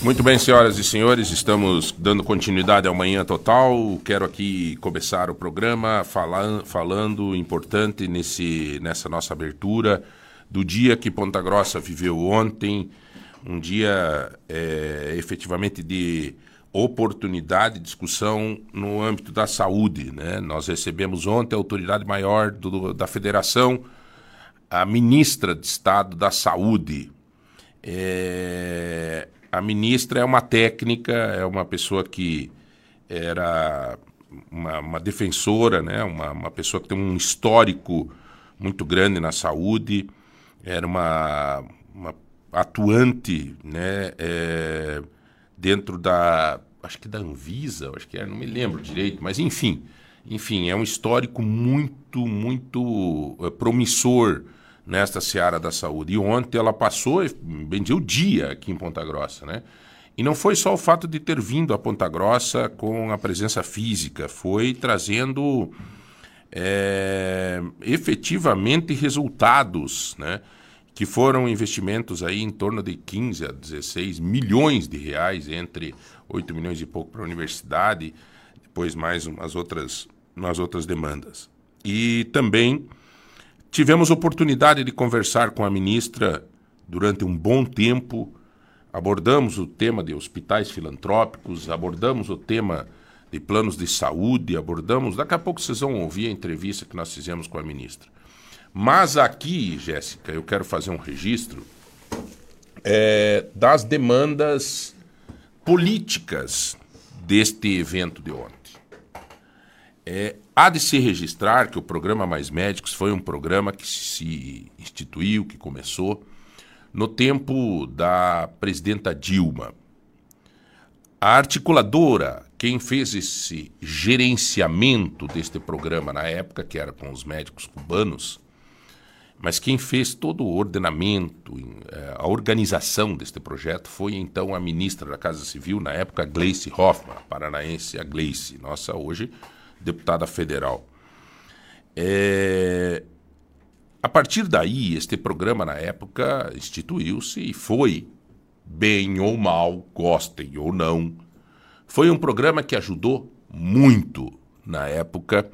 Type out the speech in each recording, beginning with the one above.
Muito bem, senhoras e senhores, estamos dando continuidade ao Manhã Total. Quero aqui começar o programa falando, falando importante nesse, nessa nossa abertura do dia que Ponta Grossa viveu ontem, um dia é, efetivamente de oportunidade, discussão no âmbito da saúde. Né? Nós recebemos ontem a autoridade maior do, da federação, a ministra de Estado da Saúde. É, a ministra é uma técnica, é uma pessoa que era uma, uma defensora, né? uma, uma pessoa que tem um histórico muito grande na saúde, era uma, uma atuante né? É, dentro da, acho que da Anvisa, acho que era, não me lembro direito, mas enfim, enfim, é um histórico muito, muito é, promissor nesta seara da saúde. E ontem ela passou, bem dizer, o dia aqui em Ponta Grossa, né? E não foi só o fato de ter vindo a Ponta Grossa com a presença física, foi trazendo é, efetivamente resultados, né? Que foram investimentos aí em torno de 15 a 16 milhões de reais, entre 8 milhões e pouco para a universidade, depois mais umas outras, umas outras demandas. E também Tivemos oportunidade de conversar com a ministra durante um bom tempo. Abordamos o tema de hospitais filantrópicos, abordamos o tema de planos de saúde, abordamos. Daqui a pouco vocês vão ouvir a entrevista que nós fizemos com a ministra. Mas aqui, Jéssica, eu quero fazer um registro é, das demandas políticas deste evento de ontem. É, há de se registrar que o programa Mais Médicos foi um programa que se instituiu, que começou no tempo da presidenta Dilma. A articuladora, quem fez esse gerenciamento deste programa na época, que era com os médicos cubanos, mas quem fez todo o ordenamento, é, a organização deste projeto foi então a ministra da Casa Civil, na época, Gleice Hoffmann, paranaense, a Gleice, nossa hoje deputada federal. É... A partir daí, este programa, na época, instituiu-se e foi, bem ou mal, gostem ou não, foi um programa que ajudou muito, na época,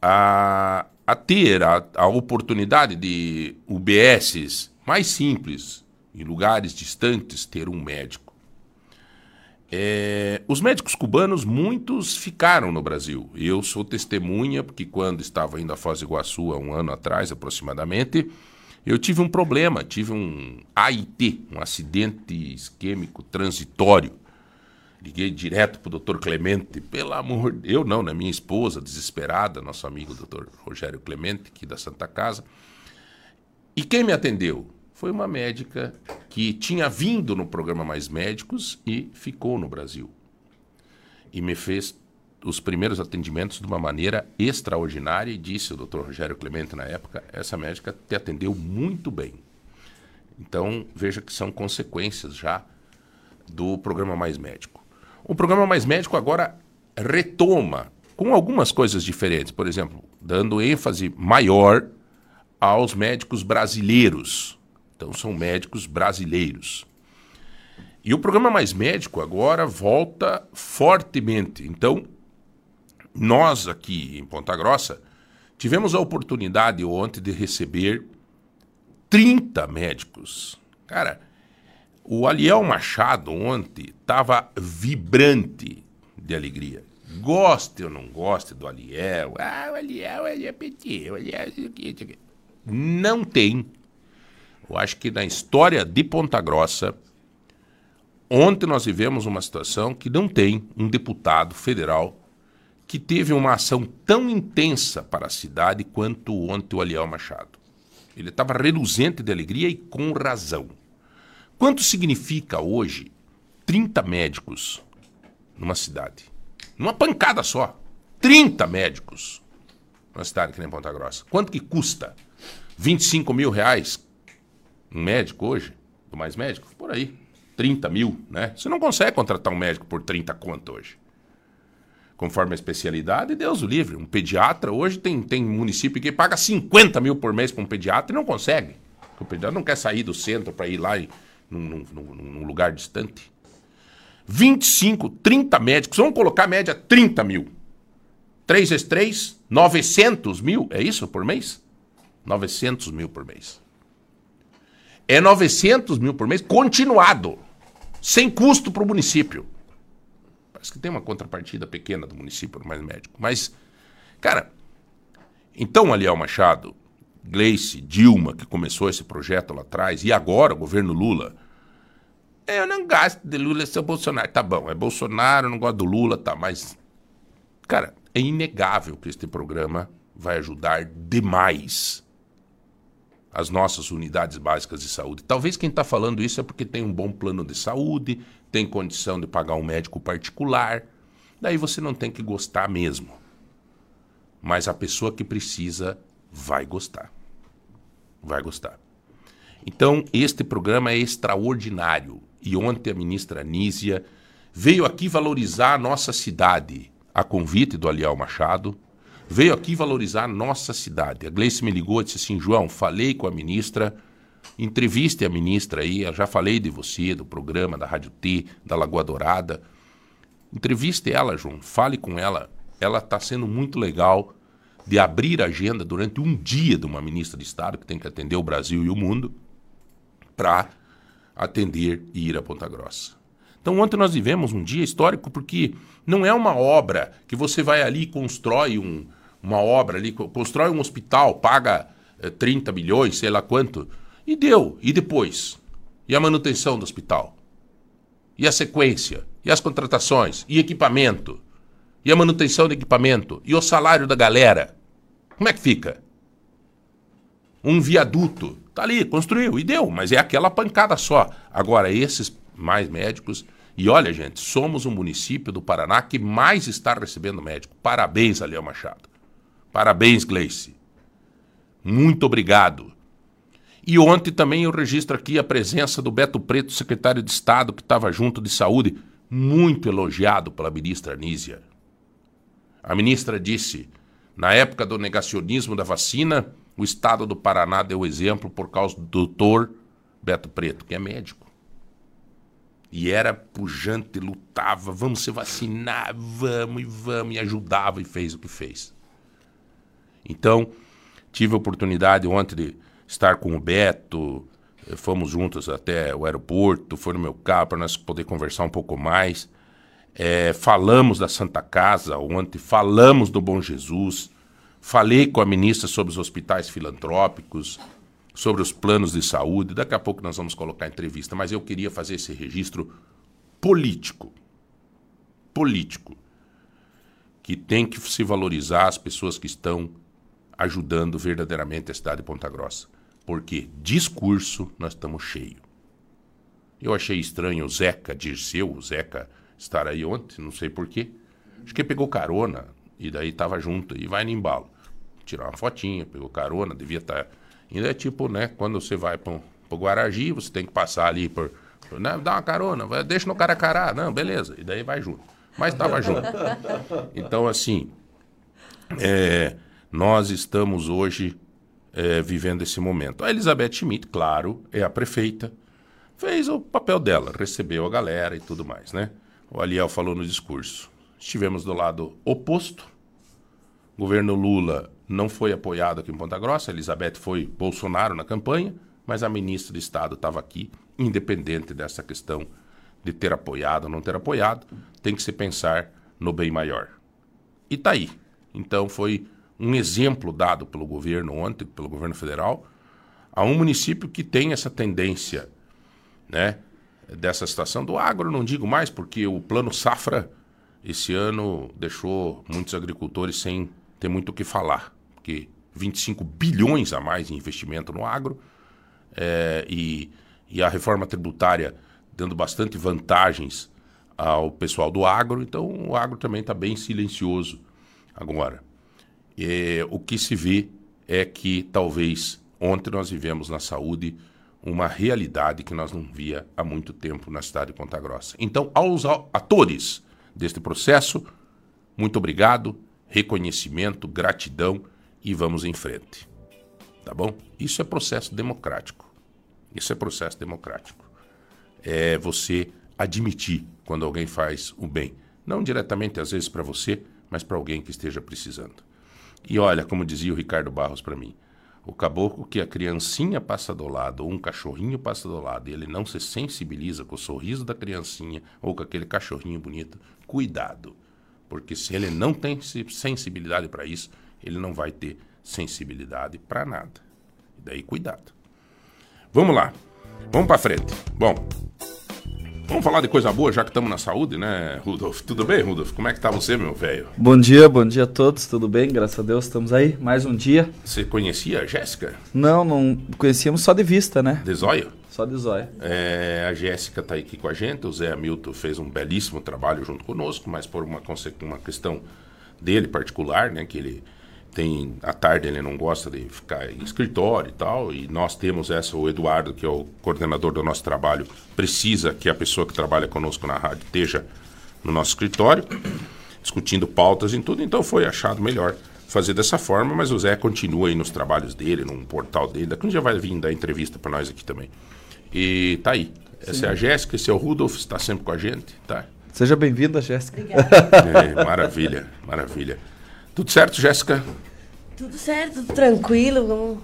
a, a ter a, a oportunidade de UBSs mais simples, em lugares distantes, ter um médico. É, os médicos cubanos, muitos ficaram no Brasil. Eu sou testemunha, porque quando estava indo a Foz do Iguaçu, há um ano atrás aproximadamente, eu tive um problema, tive um AIT, um acidente isquêmico transitório. Liguei direto para o doutor Clemente, pelo amor de Eu não, né? Minha esposa, desesperada, nosso amigo doutor Rogério Clemente, aqui da Santa Casa. E quem me atendeu? foi uma médica que tinha vindo no programa Mais Médicos e ficou no Brasil. E me fez os primeiros atendimentos de uma maneira extraordinária e disse o Dr. Rogério Clemente na época, essa médica te atendeu muito bem. Então, veja que são consequências já do programa Mais Médico. O programa Mais Médico agora retoma com algumas coisas diferentes, por exemplo, dando ênfase maior aos médicos brasileiros então são médicos brasileiros. E o programa Mais Médico agora volta fortemente. Então, nós aqui em Ponta Grossa tivemos a oportunidade ontem de receber 30 médicos. Cara, o Aliel Machado ontem estava vibrante de alegria. Goste ou não goste do Aliel, ah, o Aliel, ele é PT, o Aliel, isso aqui, isso aqui. Não tem eu acho que na história de Ponta Grossa, ontem nós vivemos uma situação que não tem um deputado federal que teve uma ação tão intensa para a cidade quanto ontem o Aliel Machado. Ele estava reluzente de alegria e com razão. Quanto significa hoje 30 médicos numa cidade? Numa pancada só. 30 médicos numa cidade que nem Ponta Grossa. Quanto que custa? 25 mil reais um médico hoje, do Mais Médico, por aí, 30 mil, né? Você não consegue contratar um médico por 30 conto hoje. Conforme a especialidade, Deus o livre. Um pediatra, hoje tem, tem município que paga 50 mil por mês para um pediatra e não consegue. O pediatra não quer sair do centro para ir lá em, num, num, num, lugar distante. 25, 30 médicos, vamos colocar a média 30 mil. 3 vezes 3, 900 mil, é isso por mês? 900 mil por mês. É 900 mil por mês continuado, sem custo para o município. Parece que tem uma contrapartida pequena do município, mais médico. Mas, cara, então, Aliel Machado, Gleice, Dilma, que começou esse projeto lá atrás, e agora o governo Lula. Eu não gosto de Lula ser Bolsonaro. Tá bom, é Bolsonaro, não gosto do Lula, tá, mas. Cara, é inegável que este programa vai ajudar demais as nossas unidades básicas de saúde. Talvez quem está falando isso é porque tem um bom plano de saúde, tem condição de pagar um médico particular. Daí você não tem que gostar mesmo. Mas a pessoa que precisa vai gostar. Vai gostar. Então, este programa é extraordinário. E ontem a ministra Nízia veio aqui valorizar a nossa cidade, a convite do Alial Machado, veio aqui valorizar a nossa cidade. A Gleice me ligou e disse assim: João, falei com a ministra, entreviste a ministra aí, já falei de você, do programa da Rádio T, da Lagoa Dourada. Entreviste ela, João, fale com ela. Ela está sendo muito legal de abrir a agenda durante um dia de uma ministra de Estado que tem que atender o Brasil e o mundo para atender e ir a Ponta Grossa. Então, ontem nós vivemos um dia histórico porque não é uma obra que você vai ali e constrói um, uma obra ali, constrói um hospital, paga é, eh, 30 milhões, sei lá quanto, e deu. E depois? E a manutenção do hospital? E a sequência? E as contratações? E equipamento? E a manutenção do equipamento? E o salário da galera? Como é que fica? Um viaduto. Tá ali, construiu e deu, mas é aquela pancada só. Agora, esses mais médicos. E olha, gente, somos o município do Paraná que mais está recebendo médico. Parabéns, Aliel Machado. Parabéns, Gleice. Muito obrigado. E ontem também eu registro aqui a presença do Beto Preto, secretário de Estado, que estava junto de saúde, muito elogiado pela ministra Anísia. A ministra disse: na época do negacionismo da vacina, o estado do Paraná deu exemplo por causa do doutor Beto Preto, que é médico. E era pujante, lutava, vamos se vacinar, vamos e vamos, e ajudava e fez o que fez. Então, tive a oportunidade ontem de estar com o Beto, eh, fomos juntos até o aeroporto, foi no meu carro para nós poder conversar um pouco mais. É, falamos da Santa Casa ontem, falamos do Bom Jesus, falei com a ministra sobre os hospitais filantrópicos, sobre os planos de saúde. Daqui a pouco nós vamos colocar entrevista, mas eu queria fazer esse registro político. Político. Que tem que se valorizar as pessoas que estão ajudando verdadeiramente a cidade de Ponta Grossa. Porque discurso nós estamos cheio. Eu achei estranho o Zeca Dirceu, o Zeca, estar aí ontem, não sei porquê. Acho que pegou carona e daí estava junto e vai no embalo. Tirar uma fotinha, pegou carona, devia estar. Tá Ainda é tipo, né, quando você vai para o Guaragi, você tem que passar ali por. por né, dá uma carona, vai, deixa no Caracará. Não, beleza. E daí vai junto. Mas estava junto. Então, assim, é, nós estamos hoje é, vivendo esse momento. A Elizabeth Schmidt, claro, é a prefeita, fez o papel dela, recebeu a galera e tudo mais, né? O Aliel falou no discurso. Estivemos do lado oposto. O governo Lula não foi apoiado aqui em Ponta Grossa. A Elizabeth foi Bolsonaro na campanha, mas a ministra de Estado estava aqui, independente dessa questão de ter apoiado ou não ter apoiado, tem que se pensar no bem maior. E tá aí. Então foi um exemplo dado pelo governo ontem, pelo governo federal, a um município que tem essa tendência, né, dessa situação do agro, não digo mais, porque o plano safra esse ano deixou muitos agricultores sem ter muito o que falar porque 25 bilhões a mais em investimento no agro é, e, e a reforma tributária dando bastante vantagens ao pessoal do agro, então o agro também está bem silencioso agora. E, o que se vê é que talvez ontem nós vivemos na saúde uma realidade que nós não via há muito tempo na cidade de Ponta Grossa. Então, aos atores deste processo, muito obrigado, reconhecimento, gratidão e vamos em frente. Tá bom? Isso é processo democrático. Isso é processo democrático. É você admitir quando alguém faz o bem. Não diretamente, às vezes, para você, mas para alguém que esteja precisando. E olha, como dizia o Ricardo Barros para mim, o caboclo que a criancinha passa do lado, ou um cachorrinho passa do lado, e ele não se sensibiliza com o sorriso da criancinha ou com aquele cachorrinho bonito, cuidado. Porque se ele não tem sensibilidade para isso, ele não vai ter sensibilidade para nada. E daí, cuidado. Vamos lá. Vamos para frente. Bom, Vamos falar de coisa boa, já que estamos na saúde, né, Rudolf? Tudo bem, Rudolf? Como é que tá você, meu velho? Bom dia, bom dia a todos, tudo bem? Graças a Deus, estamos aí, mais um dia. Você conhecia a Jéssica? Não, não conhecíamos só de vista, né? De zóio? Só de zóio. É, a Jéssica está aqui com a gente, o Zé Hamilton fez um belíssimo trabalho junto conosco, mas por uma, uma questão dele particular, né, que ele tem à tarde ele não gosta de ficar em escritório e tal, e nós temos essa, o Eduardo, que é o coordenador do nosso trabalho, precisa que a pessoa que trabalha conosco na rádio esteja no nosso escritório, discutindo pautas e tudo, então foi achado melhor fazer dessa forma, mas o Zé continua aí nos trabalhos dele, no portal dele, daqui um dia vai vir dar entrevista para nós aqui também. E tá aí. Essa Sim. é a Jéssica, esse é o Rudolf, está sempre com a gente, tá? Seja bem-vinda, Jéssica. É, maravilha, maravilha. Tudo certo, Jéssica? Tudo certo, tudo tranquilo.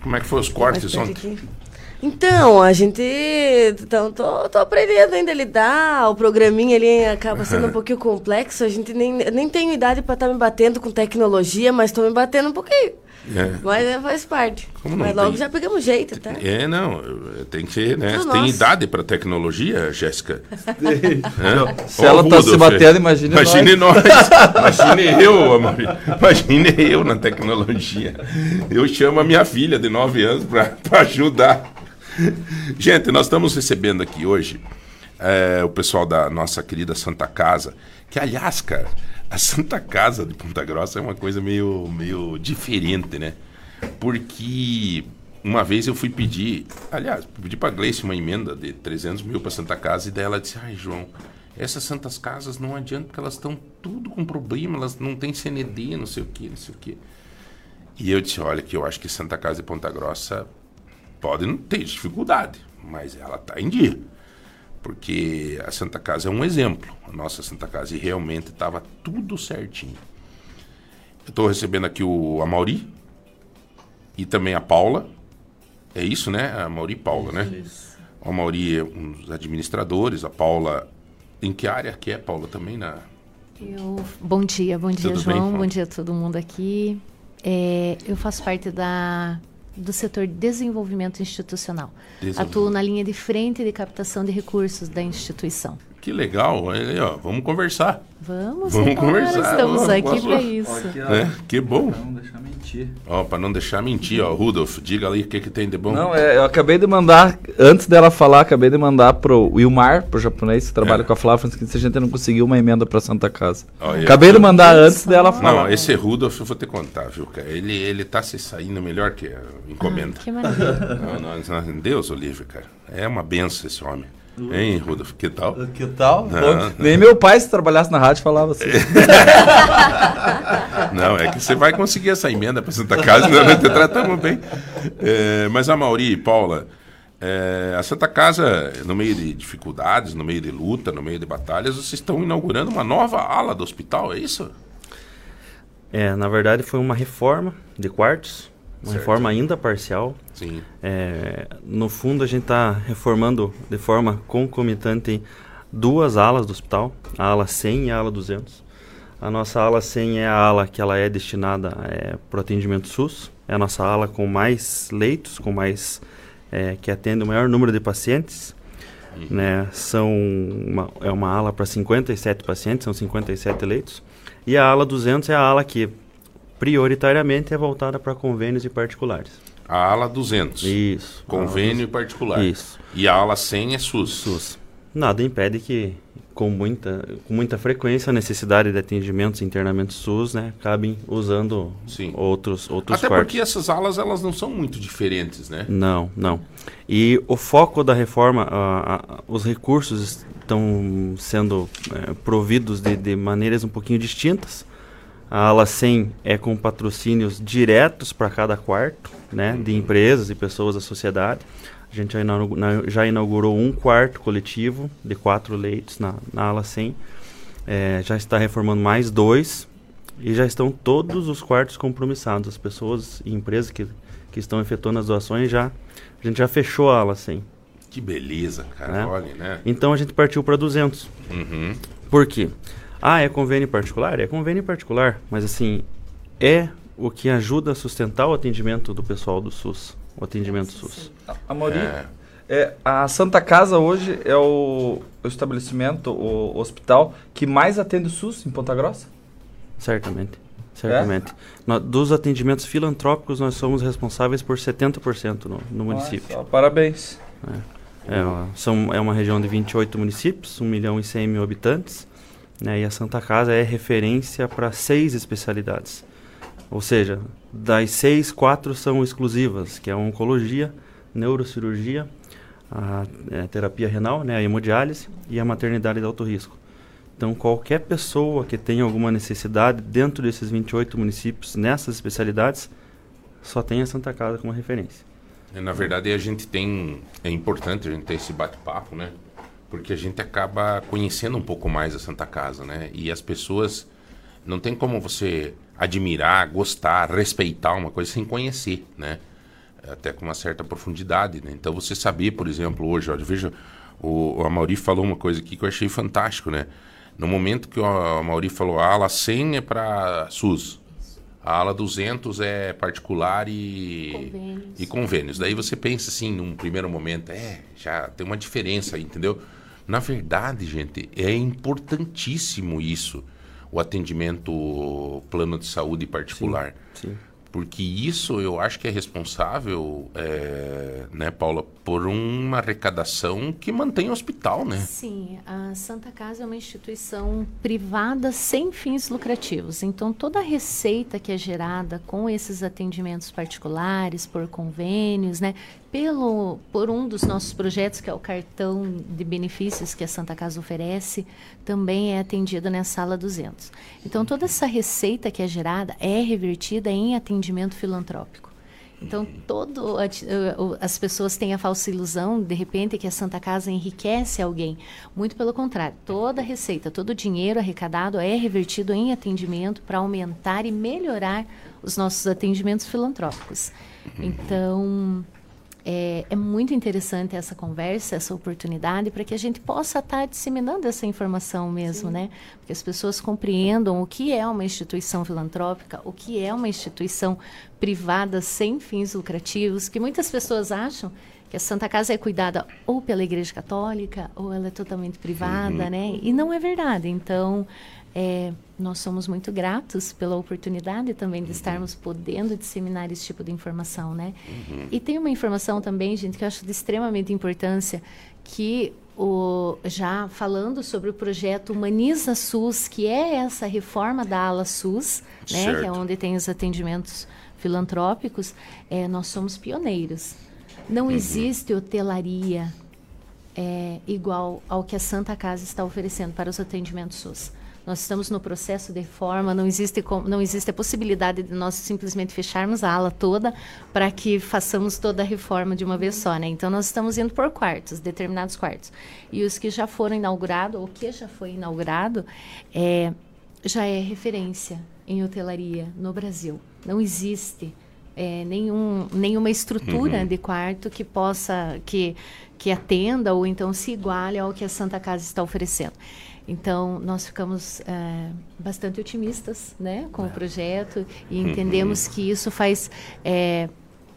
Como é que foi os cortes ontem? Então, a gente. Então, tô, tô aprendendo ainda a lidar. O programinha ali acaba sendo um pouquinho complexo. A gente nem, nem tenho idade para estar tá me batendo com tecnologia, mas estou me batendo um pouquinho. É. Mas é, faz parte. Como Mas logo tem... já pegamos jeito, tá? É, não, tem que ser, né? Tudo tem nosso. idade para tecnologia, Jéssica? Se ela está se batendo, imagine, imagine nós. nós. imagine eu, amor. Imagine eu na tecnologia. Eu chamo a minha filha de 9 anos para ajudar. Gente, nós estamos recebendo aqui hoje é, o pessoal da nossa querida Santa Casa, que aliás, cara a Santa Casa de Ponta Grossa é uma coisa meio, meio diferente, né? Porque uma vez eu fui pedir, aliás, pedi para Gleice uma emenda de 300 mil para Santa Casa e daí ela disse: Ai, João, essas santas casas não adianta porque elas estão tudo com problema, elas não têm CND, não sei o que, não sei o que. E eu disse: Olha, que eu acho que Santa Casa de Ponta Grossa pode não ter dificuldade, mas ela está em dia porque a Santa Casa é um exemplo. A nossa Santa Casa e realmente estava tudo certinho. Eu estou recebendo aqui o Amauri e também a Paula. É isso, né? A Mauri e Paula, né? Isso. O Amauri é um dos administradores, a Paula. Em que área que é, Paula, também na. Eu, bom dia, bom dia, Tudo João. Bem, bom dia a todo mundo aqui. É, eu faço parte da do setor de desenvolvimento institucional. Desenvolvimento. Atuo na linha de frente de captação de recursos da instituição. Que legal, aí, ó, vamos conversar. Vamos, vamos conversar. Estamos vamos, aqui para isso. Aqui, ó, é, que bom. Para não deixar mentir. Ó, para não deixar mentir, ó, Rudolf, diga ali o que, que tem de bom. Não, é, eu acabei de mandar, antes dela falar, acabei de mandar pro Wilmar, pro japonês que trabalha é. com a Flávia, que se a gente não conseguiu uma emenda para Santa Casa. Ó, acabei de mandar antes dela falar. Não, esse Rudolf eu vou te contar, viu, cara? Ele, ele tá se saindo melhor que a encomenda. Ah, que maravilha. não, não, Deus, Olívio, cara. É uma benção esse homem. Hein, Rudolf, que tal? Que tal? Não, Nem meu pai, se trabalhasse na rádio, falava assim. não, é que você vai conseguir essa emenda para Santa Casa, nós te tratamos bem. É, mas a Mauri e Paula, é, a Santa Casa, no meio de dificuldades, no meio de luta, no meio de batalhas, vocês estão inaugurando uma nova ala do hospital, é isso? É, na verdade foi uma reforma de quartos uma certo. reforma ainda parcial. Sim. É, no fundo, a gente está reformando de forma concomitante duas alas do hospital, a ala 100 e a ala 200. A nossa ala 100 é a ala que ela é destinada é, para o atendimento SUS. É a nossa ala com mais leitos, com mais é, que atende o maior número de pacientes. Uhum. Né? São uma, é uma ala para 57 pacientes, são 57 leitos. E a ala 200 é a ala que prioritariamente é voltada para convênios e particulares. A ala 200. Isso. Convênio e particular. Isso. E a ala 100 é SUS. SUS. Nada impede que, com muita, com muita frequência, a necessidade de atendimentos e internamentos SUS, né, acabem usando Sim. outros, outros Até quartos. porque essas alas, elas não são muito diferentes, né? Não, não. E o foco da reforma, uh, uh, os recursos estão sendo uh, providos de, de maneiras um pouquinho distintas. A ala 100 é com patrocínios diretos para cada quarto, né, de empresas e pessoas da sociedade. A gente já inaugurou, já inaugurou um quarto coletivo de quatro leitos na, na ala 100. É, já está reformando mais dois e já estão todos os quartos compromissados. As pessoas e empresas que, que estão efetuando as doações já a gente já fechou a ala 100. Que beleza, cara. Né? Olha, né? Então a gente partiu para 200. Uhum. Por quê? Ah, é convênio particular? É convênio particular, mas assim, é o que ajuda a sustentar o atendimento do pessoal do SUS, o atendimento SUS. A maioria, é. é. a Santa Casa hoje é o, o estabelecimento, o hospital que mais atende o SUS em Ponta Grossa? Certamente. Certamente. É? dos atendimentos filantrópicos, nós somos responsáveis por 70% no, no município. Nossa, parabéns. É. É, são, é uma região de 28 municípios, 1 milhão e 100 mil habitantes. Né, e a Santa Casa é referência para seis especialidades. Ou seja, das seis, quatro são exclusivas, que é a oncologia, neurocirurgia, a, a terapia renal, né, a hemodiálise e a maternidade de alto risco. Então, qualquer pessoa que tenha alguma necessidade dentro desses 28 municípios, nessas especialidades, só tem a Santa Casa como referência. Na verdade, a gente tem. É importante a gente ter esse bate-papo, né? Porque a gente acaba conhecendo um pouco mais a Santa Casa, né? E as pessoas. Não tem como você admirar, gostar, respeitar uma coisa sem conhecer, né? Até com uma certa profundidade, né? Então, você saber, por exemplo, hoje, olha, veja, o, o Amaury falou uma coisa aqui que eu achei fantástico, né? No momento que o Mauri falou, a ala 100 é para SUS, a ala 200 é particular e convênios. e convênios. Daí você pensa assim, num primeiro momento, é, já tem uma diferença aí, entendeu? Na verdade, gente, é importantíssimo isso, o atendimento plano de saúde particular. Sim, sim. Porque isso eu acho que é responsável, é, né, Paula, por uma arrecadação que mantém o hospital, né? Sim, a Santa Casa é uma instituição privada sem fins lucrativos. Então, toda a receita que é gerada com esses atendimentos particulares, por convênios, né, pelo, por um dos nossos projetos, que é o cartão de benefícios que a Santa Casa oferece, também é atendida nessa sala 200. Então, toda essa receita que é gerada é revertida em atendimento filantrópico. Então, todo, as pessoas têm a falsa ilusão, de repente, que a Santa Casa enriquece alguém. Muito pelo contrário, toda receita, todo o dinheiro arrecadado é revertido em atendimento para aumentar e melhorar os nossos atendimentos filantrópicos. Então, é, é, muito interessante essa conversa, essa oportunidade, para que a gente possa estar tá disseminando essa informação mesmo, Sim. né? Que as pessoas compreendam o que é uma instituição filantrópica, o que é uma instituição privada sem fins lucrativos, que muitas pessoas acham que a Santa Casa é cuidada ou pela Igreja Católica ou ela é totalmente privada, uhum. né? E não é verdade. Então, é, nós somos muito gratos pela oportunidade também de uhum. estarmos podendo disseminar esse tipo de informação, né? Uhum. E tem uma informação também, gente, que eu acho de extremamente importância, que o, já falando sobre o projeto Humaniza SUS, que é essa reforma da ala SUS, né, que é onde tem os atendimentos filantrópicos, é, nós somos pioneiros. Não uhum. existe hotelaria é, igual ao que a Santa Casa está oferecendo para os atendimentos SUS. Nós estamos no processo de reforma, não existe, não existe a possibilidade de nós simplesmente fecharmos a ala toda para que façamos toda a reforma de uma vez só, né? Então nós estamos indo por quartos, determinados quartos. E os que já foram inaugurados, ou que já foi inaugurado, é, já é referência em hotelaria no Brasil. Não existe é, nenhum, nenhuma estrutura uhum. de quarto que possa, que, que atenda ou então se iguale ao que a Santa Casa está oferecendo. Então, nós ficamos é, bastante otimistas né, com é. o projeto e uhum. entendemos uhum. que isso faz. É,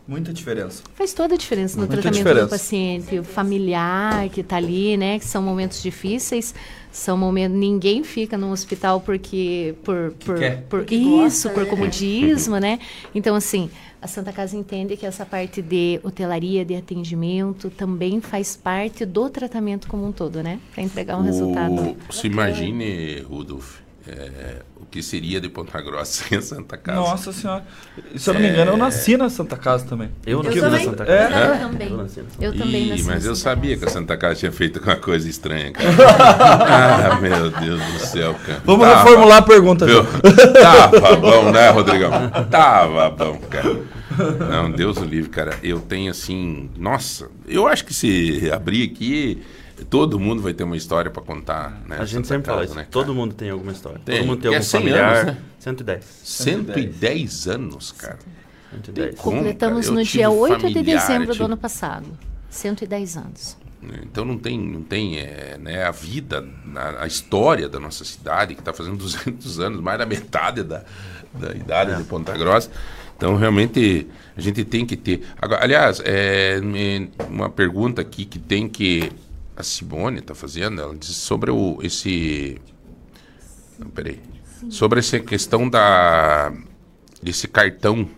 Muita diferença. Faz toda a diferença no Muita tratamento diferença. do paciente, o familiar que está ali, né? Que são momentos difíceis, são momentos. Ninguém fica no hospital porque. Por, por, por, por isso, gosta, por né? comodismo, né? Então, assim, a Santa Casa entende que essa parte de hotelaria, de atendimento, também faz parte do tratamento como um todo, né? Para entregar um o... resultado. Se imagine, Rudolf, é, o que seria de Ponta Grossa sem a Santa Casa. Nossa Senhora. Se eu não me engano, eu é. nasci na Santa Casa também. Eu, nasci na Santa Casa. É? Eu também. Eu, também nasci Mas eu sabia que a Santa Casa tinha feito uma coisa estranha, cara. ah, meu Deus do céu, cara. Vamos Tava... reformular a pergunta. Viu? Tava bom, né, Rodrigão? Tava bom, cara. Não, Deus o livre, cara. Eu tenho assim. Nossa, eu acho que se abrir aqui. Todo mundo vai ter uma história para contar, né? A gente sempre casa, fala isso. Né, Todo mundo tem alguma história. Tem. Todo mundo tem é algum familiar. Anos, né? 110. 110 anos, cara. 110. Completamos no dia 8 de dezembro do ano passado. 110 anos. Então não tem, não tem é, né, a vida, a, a, história da nossa cidade, que está fazendo 200 anos, mais da metade da, da idade é. de Ponta Grossa. Então, realmente, a gente tem que ter. Agora, aliás, é, uma pergunta aqui que tem que. A Simone está fazendo, ela diz sobre o, esse. Não, peraí. Sobre essa questão da. desse cartão.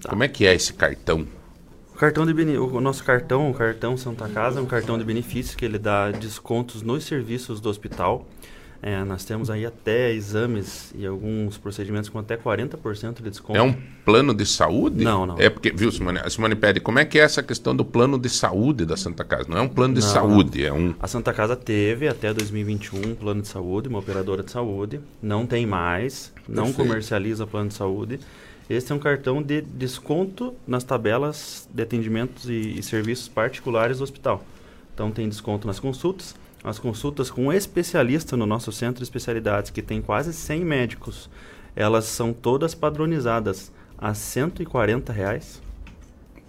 Tá. Como é que é esse cartão? O cartão de o nosso cartão, o cartão Santa Casa, é um cartão de benefícios que ele dá descontos nos serviços do hospital. É, nós temos aí até exames e alguns procedimentos com até 40% de desconto. É um plano de saúde? Não, não. É porque, viu, Simone? A Simone pede como é que é essa questão do plano de saúde da Santa Casa? Não é um plano de não, saúde, não. é um. A Santa Casa teve até 2021 um plano de saúde, uma operadora de saúde. Não tem mais, não Perfeito. comercializa plano de saúde. Esse é um cartão de desconto nas tabelas de atendimentos e, e serviços particulares do hospital. Então tem desconto nas consultas. As consultas com um especialista no nosso centro de especialidades, que tem quase 100 médicos, elas são todas padronizadas a 140 reais.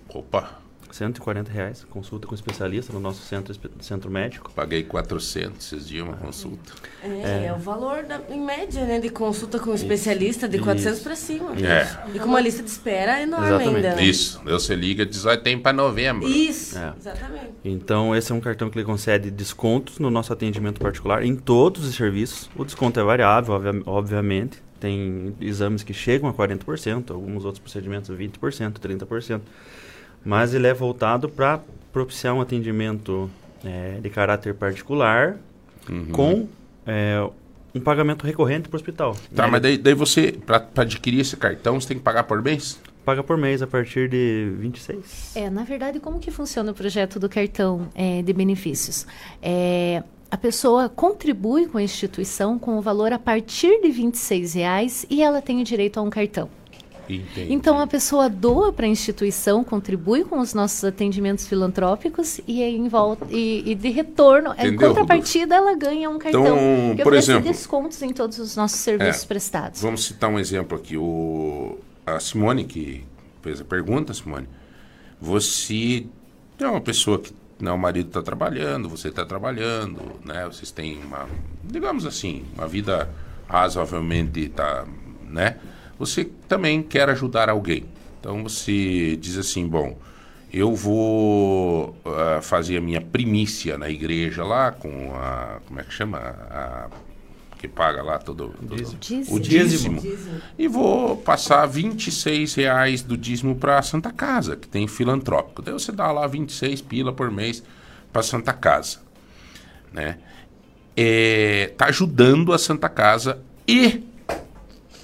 Opa! 140 reais, consulta com especialista no nosso centro, centro médico. Paguei 400 esses dias uma consulta. É, é, é o valor da, em média, né, de consulta com especialista de 400 para cima. É. E com uma lista de espera enorme exatamente. ainda. Né? Isso, você liga e diz, vai tem para novembro. Isso, é. exatamente. Então, esse é um cartão que ele concede descontos no nosso atendimento particular em todos os serviços. O desconto é variável, obviamente. Tem exames que chegam a 40%, alguns outros procedimentos 20%, 30% mas ele é voltado para propiciar um atendimento é, de caráter particular uhum. com é, um pagamento recorrente para o hospital. Tá, né? mas daí, daí você, para adquirir esse cartão, você tem que pagar por mês? Paga por mês a partir de 26. É, na verdade, como que funciona o projeto do cartão é, de benefícios? É, a pessoa contribui com a instituição com o valor a partir de R$ reais e ela tem o direito a um cartão. Entendi. Então a pessoa doa para a instituição, contribui com os nossos atendimentos filantrópicos e em volta e, e de retorno, Entendeu, em contrapartida, ela ganha um cartão então, que por exemplo, descontos em todos os nossos serviços é, prestados. Vamos citar um exemplo aqui. O, a Simone que fez a pergunta, Simone, você é uma pessoa que não, o marido está trabalhando, você está trabalhando, né? Vocês têm uma, digamos assim, uma vida razoavelmente, tá, né? Você também quer ajudar alguém. Então você diz assim: bom, eu vou uh, fazer a minha primícia na igreja lá com a. Como é que chama? A, que paga lá todo, todo dízimo. o dízimo, dízimo. E vou passar 26 reais do dízimo para a Santa Casa, que tem filantrópico. Daí você dá lá 26 pila por mês para a Santa Casa. Né? É, tá ajudando a Santa Casa e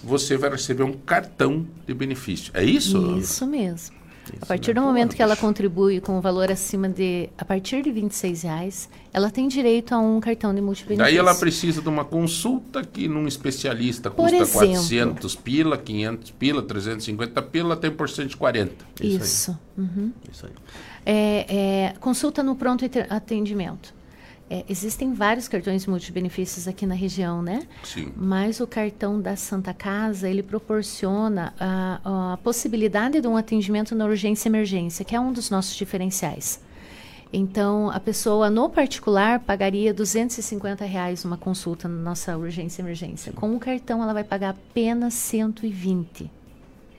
você vai receber um cartão de benefício. É isso? Isso mesmo. Isso a partir do momento que ela contribui com o um valor acima de, a partir de 26 reais, ela tem direito a um cartão de multibenefício. Daí ela precisa de uma consulta que num especialista custa exemplo, 400 pila, 500 pila, 350 pila, tem por 140. Isso. Isso, uhum. Isso aí. É, é, consulta no pronto atendimento. É, existem vários cartões multibenefícios aqui na região, né? Sim. Mas o cartão da Santa Casa, ele proporciona a, a possibilidade de um atendimento na urgência e emergência, que é um dos nossos diferenciais. Então, a pessoa, no particular, pagaria 250 reais uma consulta na nossa urgência e emergência. Com o cartão, ela vai pagar apenas 120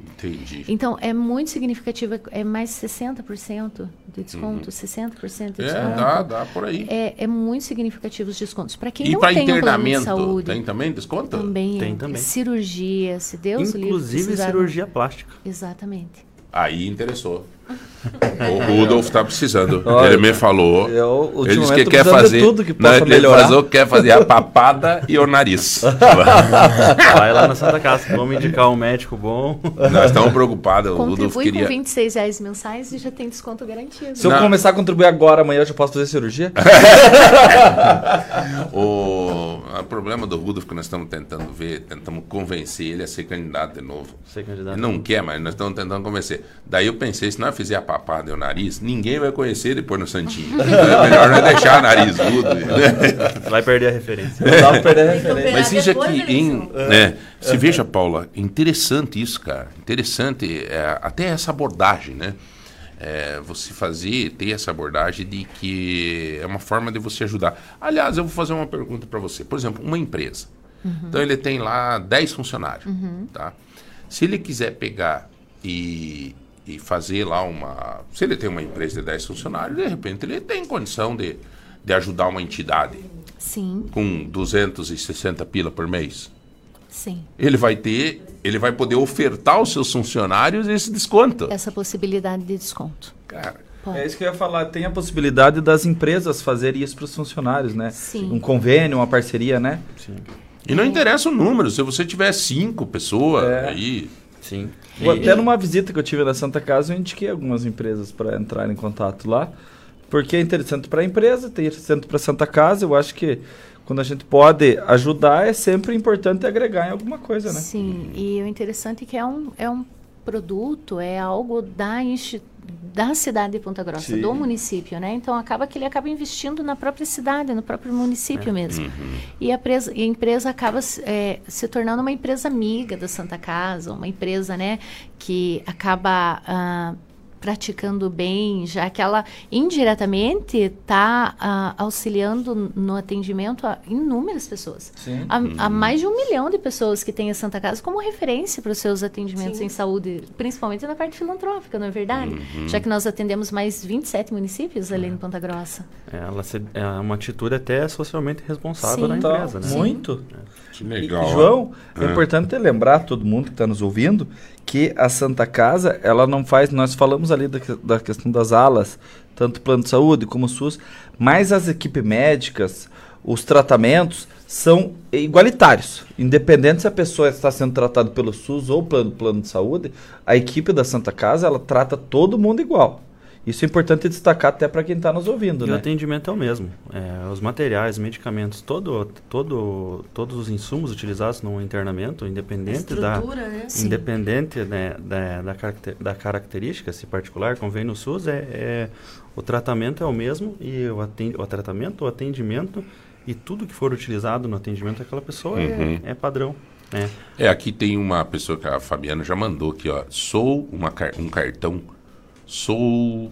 Entendi. Então, é muito significativo, é mais 60% de desconto, uhum. 60% de desconto. É, dá, dá por aí. É, é muito significativo os descontos. Para quem e não tem internamento, um plano de saúde... tem também desconto? Também Tem é. também. Cirurgia, se Deus Inclusive cirurgia plástica. Exatamente. Aí interessou. O Rudolf está precisando. Olha, ele me falou. Eu, ele disse que quer fazer. Tudo que possa não, ele Fazer, quer fazer a papada e o nariz. Vai lá na Santa Casa, vamos indicar um médico bom. Nós estamos preocupados. O Rudolf queria. com 26 reais mensais e já tem desconto garantido. Se eu não. começar a contribuir agora, amanhã eu já posso fazer cirurgia? o, problema do Rudolf que nós estamos tentando ver, tentamos convencer ele a ser candidato de novo. Ser candidato. Ele não quer, mas nós estamos tentando convencer. Daí eu pensei, se nós fizer a papada e o nariz, ninguém vai conhecer depois no Santinho. é melhor não deixar o nariz mudo. Né? Vai perder a referência. Não dá pra perder a referência. Mas isso aqui, em, né, se veja, Paula, interessante isso, cara. Interessante é, até essa abordagem, né? é, você fazer, ter essa abordagem de que é uma forma de você ajudar. Aliás, eu vou fazer uma pergunta para você. Por exemplo, uma empresa. Uhum. Então ele tem lá 10 funcionários. Uhum. Tá? Se ele quiser pegar e, e fazer lá uma. Se ele tem uma empresa de 10 funcionários, de repente ele tem condição de, de ajudar uma entidade. Sim. Com 260 pila por mês. Sim. Ele vai ter, ele vai poder ofertar aos seus funcionários esse desconto. Essa possibilidade de desconto. Cara. É isso que eu ia falar. Tem a possibilidade das empresas fazerem isso para os funcionários, né? Sim. Um convênio, uma parceria, né? Sim. E não é. interessa o número. Se você tiver cinco pessoas, é. aí. Sim. E, até numa visita que eu tive na Santa Casa, eu indiquei algumas empresas para entrar em contato lá. Porque é interessante para a empresa, tem interessante para a Santa Casa. Eu acho que quando a gente pode ajudar, é sempre importante agregar em alguma coisa, né? Sim, e o interessante é que é um, é um produto, é algo da, da cidade de Ponta Grossa, Sim. do município, né? Então acaba que ele acaba investindo na própria cidade, no próprio município é. mesmo. Uhum. E, a presa, e, a empresa acaba é, se tornando uma empresa amiga da Santa Casa, uma empresa, né, que acaba ah, praticando bem, já que ela indiretamente está uh, ah, auxiliando no atendimento a inúmeras pessoas. Há, uhum. mais de um milhão de pessoas que têm a Santa Casa como referência para os seus atendimentos Sim. em saúde, principalmente na parte filantrópica, não é verdade? Uhum. Já que nós atendemos mais 27 municípios ali é. em Ponta Grossa. É, ela se, é uma atitude até socialmente responsável Sim. da empresa, né? Muito. É. Que legal. E, João, é, é importante lembrar todo mundo que está nos ouvindo que a Santa Casa, ela não faz, nós falamos ali da, da questão das alas, tanto plano de saúde como o SUS, mas as equipes médicas, os tratamentos são igualitários. Independente se a pessoa está sendo tratada pelo SUS ou pelo plano de saúde, a equipe da Santa Casa, ela trata todo mundo igual. Isso é importante destacar até para quem está nos ouvindo, e né? o atendimento é o mesmo. É, os materiais, medicamentos, todo, todo, todos os insumos utilizados no internamento, independente da, né? independente né, da, da, caracter, da característica, se particular, convém no SUS, é, é, o tratamento é o mesmo e o, atend, o tratamento, o atendimento e tudo que for utilizado no atendimento daquela pessoa é, uhum. é, é padrão. É. é, aqui tem uma pessoa que a Fabiana já mandou aqui, ó. Sou uma, um cartão sou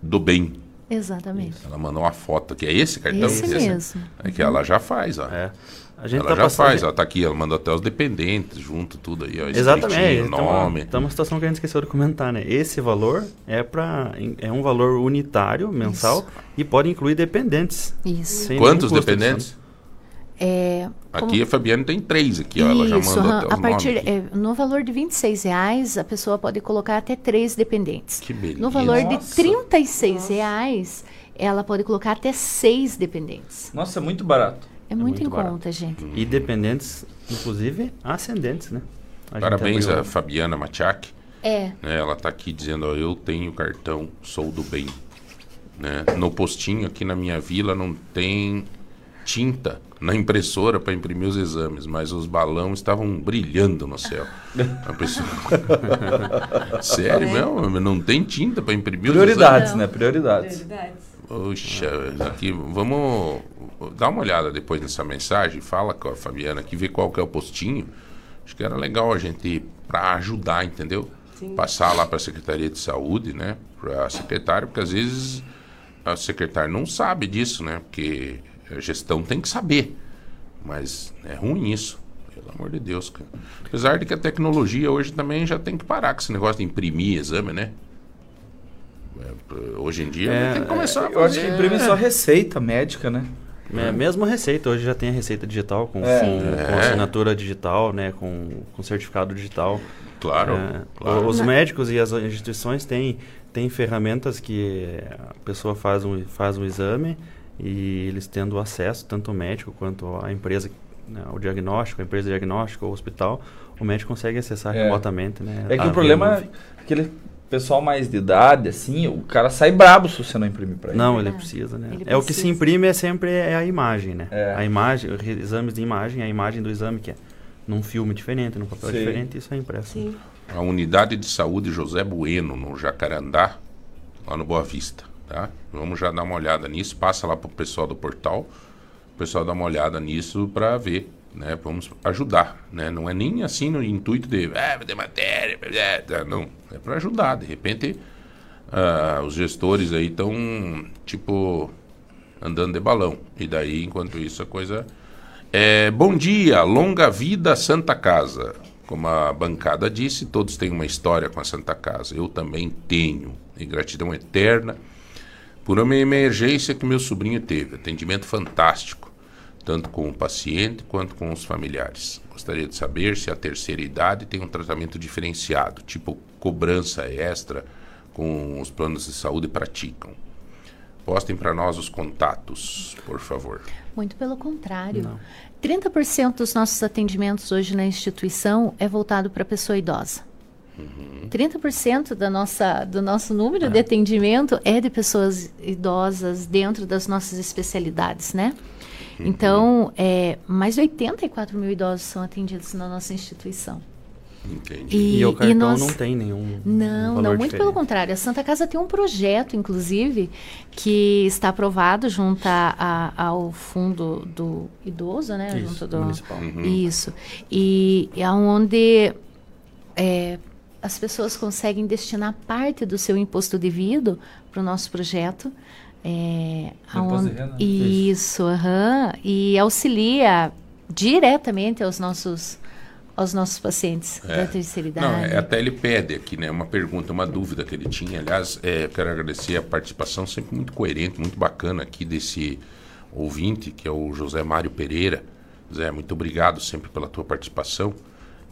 do bem. Exatamente. Ela mandou uma foto aqui. É esse cartão? Esse mesmo. É que ela já faz, ó. É. A gente ela tá já passando... faz, ela tá aqui, ela mandou até os dependentes junto, tudo aí, ó. Exatamente. O nome. Então, uma situação que a gente esqueceu de comentar, né? Esse valor é para é um valor unitário, mensal, Isso. e pode incluir dependentes. Isso. Quantos dependentes? É, aqui como... a Fabiana tem três aqui, ó, ela já mandou até a partir é, No valor de 26 reais, a pessoa pode colocar até três dependentes. Que beleza. No valor Nossa. de 36 Nossa. reais, ela pode colocar até seis dependentes. Nossa, é muito barato. É, é muito, muito, em barato. conta, gente. E dependentes, inclusive, ascendentes, né? A Parabéns a Fabiana Machac. É. Né, ela está aqui dizendo, ó, eu tenho cartão, sou do bem. Né? No postinho aqui na minha vila não tem tinta na impressora para imprimir os exames, mas os balões estavam brilhando no céu. Sério, mesmo? Não tem tinta para imprimir Prioridades, né? Prioridades. Prioridades. Poxa, aqui, vamos dar uma olhada depois nessa mensagem, fala com a Fabiana aqui, vê qual que é o postinho. Acho que era legal a gente para ajudar, entendeu? Sim. Passar lá para a Secretaria de Saúde, né? Para a secretária, porque às vezes a secretária não sabe disso, né? Porque a gestão tem que saber. Mas é ruim isso. Pelo amor de Deus, cara. Apesar de que a tecnologia hoje também já tem que parar com esse negócio de imprimir exame, né? É, hoje em dia é, tem que começar é, a fazer... Eu acho que imprime só receita médica, né? É, mesmo a receita, hoje já tem a receita digital com, é. com, com é. assinatura digital, né? Com, com certificado digital. Claro, é, claro. Os médicos e as instituições têm, têm ferramentas que a pessoa faz um, faz um exame e eles tendo acesso, tanto o médico quanto a empresa, né, o diagnóstico, a empresa de diagnóstico, o hospital, o médico consegue acessar é. remotamente. Né, é que o problema é que ele pessoal mais de idade, assim, o cara sai brabo se você não imprimir para ele. Não, ele é. precisa, né? Ele é precisa. o que se imprime é sempre é a imagem, né? É. A imagem, exames de imagem, a imagem do exame que é num filme diferente, num papel Sim. diferente, isso é impresso. Sim. A unidade de saúde José Bueno, no Jacarandá, lá no Boa Vista, tá? Vamos já dar uma olhada nisso, passa lá para o pessoal do portal, o pessoal dá uma olhada nisso para ver né? Vamos ajudar, né? Não é nem assim no intuito de, ah, matéria, não, é para ajudar. De repente, uh, os gestores aí estão, tipo, andando de balão. E daí, enquanto isso, a coisa... É, bom dia, longa vida Santa Casa. Como a bancada disse, todos têm uma história com a Santa Casa. Eu também tenho. E gratidão eterna por uma emergência que meu sobrinho teve. Atendimento fantástico tanto com o paciente quanto com os familiares. Gostaria de saber se a terceira idade tem um tratamento diferenciado, tipo cobrança extra com os planos de saúde praticam. Postem para nós os contatos, por favor. Muito pelo contrário. Não. 30% dos nossos atendimentos hoje na instituição é voltado para a pessoa idosa. Uhum. 30% da nossa, do nosso número é. de atendimento é de pessoas idosas dentro das nossas especialidades, né? Uhum. Então, é, mais de 84 mil idosos são atendidos na nossa instituição. Entendi. E, e o cartão e nós... não tem nenhum. Não, não, muito diferente. pelo contrário. A Santa Casa tem um projeto, inclusive, que está aprovado junto a, a, ao fundo do idoso, né? Isso, junto do, municipal. Uhum. Isso. E é onde é, as pessoas conseguem destinar parte do seu imposto devido para o nosso projeto é, aonde, isso, uhum, e auxilia diretamente aos nossos aos nossos pacientes é. da terceira idade. Não, é, até ele pede aqui, né, uma pergunta, uma dúvida que ele tinha. Aliás, é, quero agradecer a participação sempre muito coerente, muito bacana aqui desse ouvinte, que é o José Mário Pereira. Zé, muito obrigado sempre pela tua participação.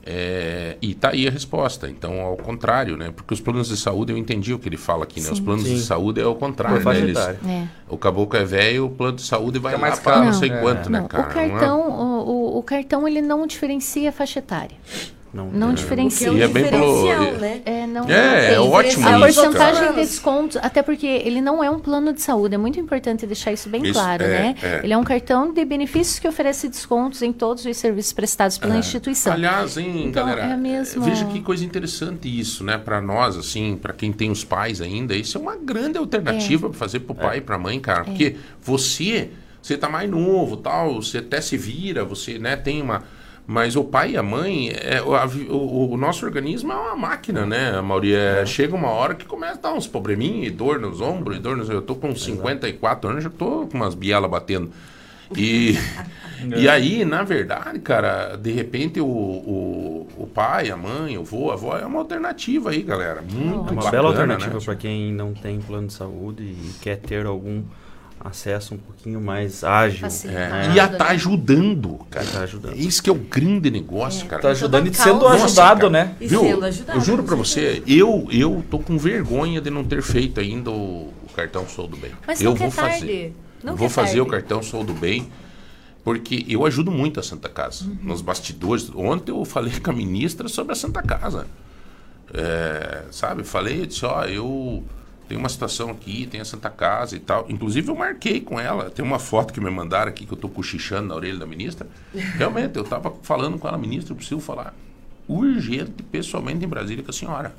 É, e tá aí a resposta. Então, ao contrário, né? Porque os planos de saúde, eu entendi o que ele fala aqui, né? Sim. Os planos Sim. de saúde é o contrário, né? Eles, é. O caboclo é velho, o plano de saúde vai Fica mais caro. não sei não, quanto, né, cara? O cartão, é? o, o, o, cartão, ele não diferencia a faixa etária. Não, não é, diferencia. E é bem pelo... né? É, não, é, é ótimo A porcentagem de desconto, até porque ele não é um plano de saúde, é muito importante deixar isso bem isso, claro, é, né? É. Ele é um cartão de benefícios que oferece descontos em todos os serviços prestados pela é. instituição. Aliás, hein, então, galera, é mesmo... veja que coisa interessante isso, né? Para nós, assim, para quem tem os pais ainda, isso é uma grande alternativa para fazer para o pai e para a mãe, cara. Porque você, você tá mais novo, tal, você até se vira, você, né, tem uma mas o pai e a mãe, é, o, a, o, o, nosso organismo é uma máquina, né, Mauri? É, é. Chega uma hora que começa a dar uns probleminhas, dor nos ombros, dor nos... Eu tô com 54 anos, já tô com umas bielas batendo. E, e aí, na verdade, cara, de repente o, o, o pai, a mãe, o avô, a avó é uma alternativa aí, galera. Muito é uma bacana, bela alternativa né? para quem não tem plano de saúde e quer ter algum acesso um pouquinho mais ágil. É. E a tá ajudando, cara. Tá ajudando. Isso que é o grande negócio, é. cara. Tá ajudando e sendo ajudado, né? Viu? Ajudado, eu juro para você, eu eu tô com vergonha de não ter feito ainda o, o cartão Sou do Bem. Mas eu vou fazer. Não vou fazer tarde. o cartão Sou do Bem. Porque eu ajudo muito a Santa Casa. Uhum. Nos bastidores. Ontem eu falei com a ministra sobre a Santa Casa. É, sabe? Falei, disse, ó, eu tem uma situação aqui, tem a Santa Casa e tal. Inclusive eu marquei com ela. Tem uma foto que me mandaram aqui que eu estou cochichando na orelha da ministra. Realmente, eu estava falando com ela, ministra, eu preciso falar urgente, pessoalmente em Brasília com a senhora.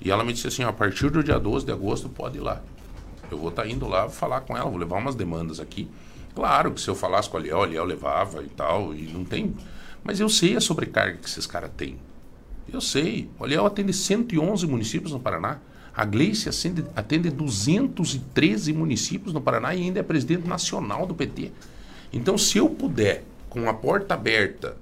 E ela me disse assim, a partir do dia 12 de agosto pode ir lá. Eu vou estar tá indo lá falar com ela, vou levar umas demandas aqui. Claro que se eu falasse com a Liel, a Liel levava e tal, e não tem... Mas eu sei a sobrecarga que esses caras têm. Eu sei. O Liel atende 111 municípios no Paraná. A Gleice atende, atende 213 municípios no Paraná e ainda é presidente nacional do PT. Então, se eu puder, com a porta aberta,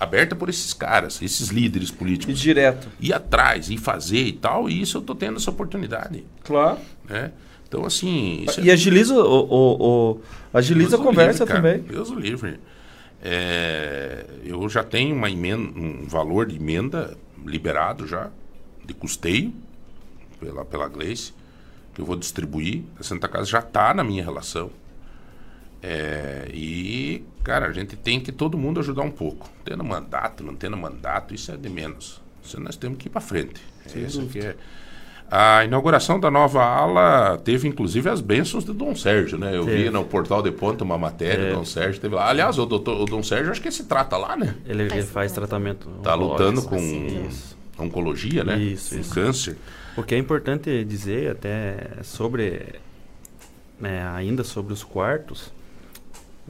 aberta por esses caras, esses líderes políticos. E direto. Ir atrás, e fazer e tal, e isso eu estou tendo essa oportunidade. Claro. Né? Então, assim. E é... agiliza, o, o, o agiliza Deus a conversa livre, também. Deus o livre. É, eu já tenho uma emenda, um valor de emenda liberado já, de custeio pela, pela Gleice, que eu vou distribuir. A Santa Casa já está na minha relação. É, e, cara, a gente tem que todo mundo ajudar um pouco. Tendo mandato, não tendo mandato, isso é de menos. nós temos que ir para frente. Esse aqui é. A inauguração da nova ala teve inclusive as bênçãos do Dom Sérgio, né? Eu teve. vi no portal de ponta uma matéria, é. o Dom Sérgio teve lá. Aliás, o, doutor, o Dom Sérgio acho que se trata lá, né? Ele, ele faz tratamento. Tá lutando com oncologia, né? Isso, isso. Câncer. O que é importante dizer até sobre, né, ainda sobre os quartos,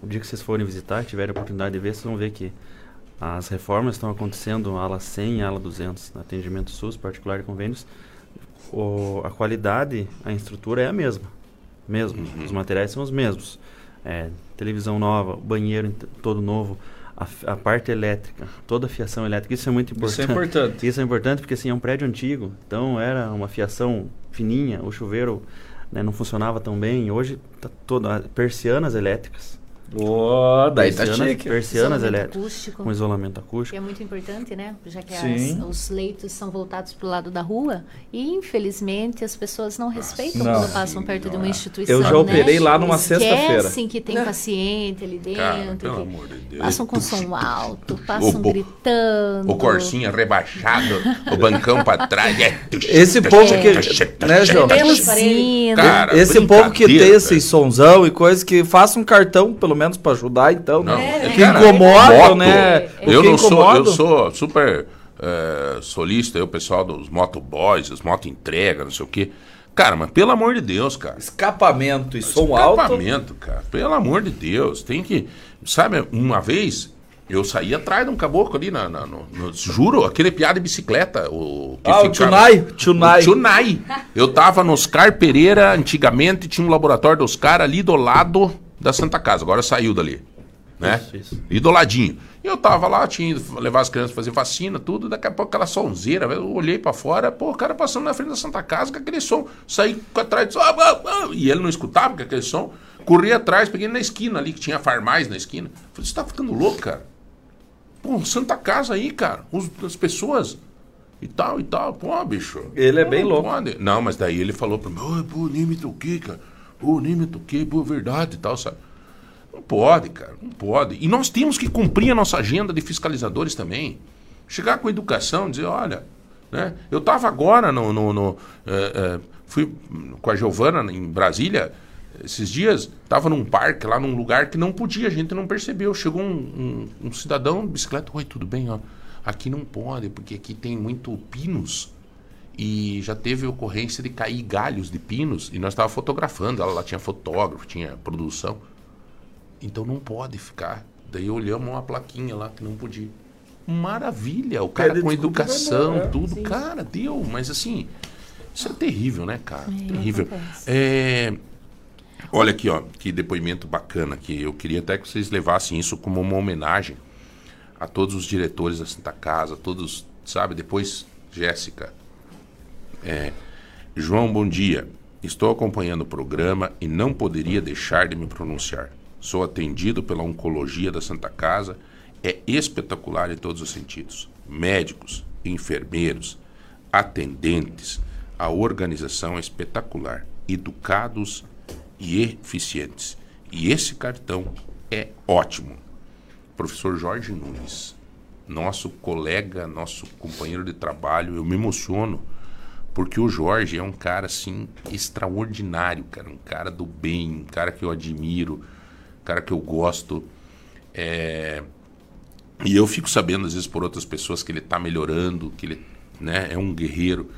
o dia que vocês forem visitar, tiverem a oportunidade de ver, vocês vão ver que as reformas estão acontecendo ala 100 e ala 200, no atendimento SUS, particular e convênios, o, a qualidade, a estrutura é a mesma. Mesmo. Uhum. Os materiais são os mesmos. É, televisão nova, banheiro todo novo, a, a, parte elétrica, toda a fiação elétrica. Isso é muito importante. Isso é importante. Isso é importante porque assim, é um prédio antigo, então era uma fiação fininha, o chuveiro né, não funcionava tão bem. Hoje tá toda persianas elétricas. Oh, daí persianas, tá chique. Persianas elétricas. Com isolamento acústico. Que é muito importante, né? Já que as, os leitos são voltados para o lado da rua e, infelizmente, as pessoas não respeitam não. quando passam perto de uma instituição. Eu já operei né? lá numa sexta-feira. Esquecem que tem paciente ali dentro. Cara, pelo amor de Deus. Passam com som alto, passam o, gritando. O corsinha rebaixado, o bancão para trás. É esse povo que. Né, João? Cara, esse povo que tem esse sonzão e coisas que faça um cartão, pelo menos menos para ajudar, então, não, né? É, que incomoda, né? Eu não sou, eu sou super é, solista, eu, pessoal dos motoboys, os moto entrega, não sei o quê. Cara, mas pelo amor de Deus, cara. Escapamento e som alto. Escapamento, cara. Pelo amor de Deus. Tem que. Sabe, uma vez eu saí atrás de um caboclo ali, na, na no, no, juro, aquele piada de bicicleta. O, que ah, ficava, o Tunai. Tunai. O Tunai. Eu tava no Oscar Pereira, antigamente tinha um laboratório do Oscar ali do lado da Santa Casa, agora saiu dali. Né? Isso, isso. E do ladinho. E eu tava lá, tinha ido levar as crianças fazer vacina, tudo, daqui a pouco aquela sonzeira, eu olhei para fora, pô, o cara passando na frente da Santa Casa com aquele som, saí atrás, ah, ah, ah, e ele não escutava com aquele som, corri atrás, peguei na esquina ali, que tinha farmais na esquina. Falei, você tá ficando louco, cara? Pô, Santa Casa aí, cara, os, as pessoas e tal, e tal, pô, bicho. Ele é bem louco. Não, mas daí ele falou pra mim, pô, nem me toquei, cara. Pô, nem me toquei, pô, verdade e tal, sabe? Não pode, cara, não pode. E nós temos que cumprir a nossa agenda de fiscalizadores também. Chegar com educação, dizer, olha, né? Eu estava agora no. no, no é, é, fui com a Giovana em Brasília, esses dias, estava num parque, lá num lugar que não podia, a gente não percebeu. Chegou um, um, um cidadão de bicicleta, oi, tudo bem? Ó, aqui não pode, porque aqui tem muito pinos e já teve ocorrência de cair galhos de pinos e nós estávamos fotografando, ela lá tinha fotógrafo, tinha produção. Então não pode ficar. Daí olhamos uma plaquinha lá que não podia. Maravilha, o cara com educação, é. tudo. Sim. Cara, deu, mas assim, isso é terrível, né, cara? É, terrível. É, olha aqui, ó, que depoimento bacana aqui. Eu queria até que vocês levassem isso como uma homenagem a todos os diretores da Santa Casa, todos, sabe? Depois, Jéssica, é, João, bom dia. Estou acompanhando o programa e não poderia deixar de me pronunciar. Sou atendido pela Oncologia da Santa Casa. É espetacular em todos os sentidos. Médicos, enfermeiros, atendentes. A organização é espetacular. Educados e eficientes. E esse cartão é ótimo. Professor Jorge Nunes, nosso colega, nosso companheiro de trabalho, eu me emociono porque o Jorge é um cara, assim, extraordinário, cara. Um cara do bem, um cara que eu admiro, um cara que eu gosto. É... E eu fico sabendo, às vezes, por outras pessoas que ele está melhorando, que ele né, é um guerreiro.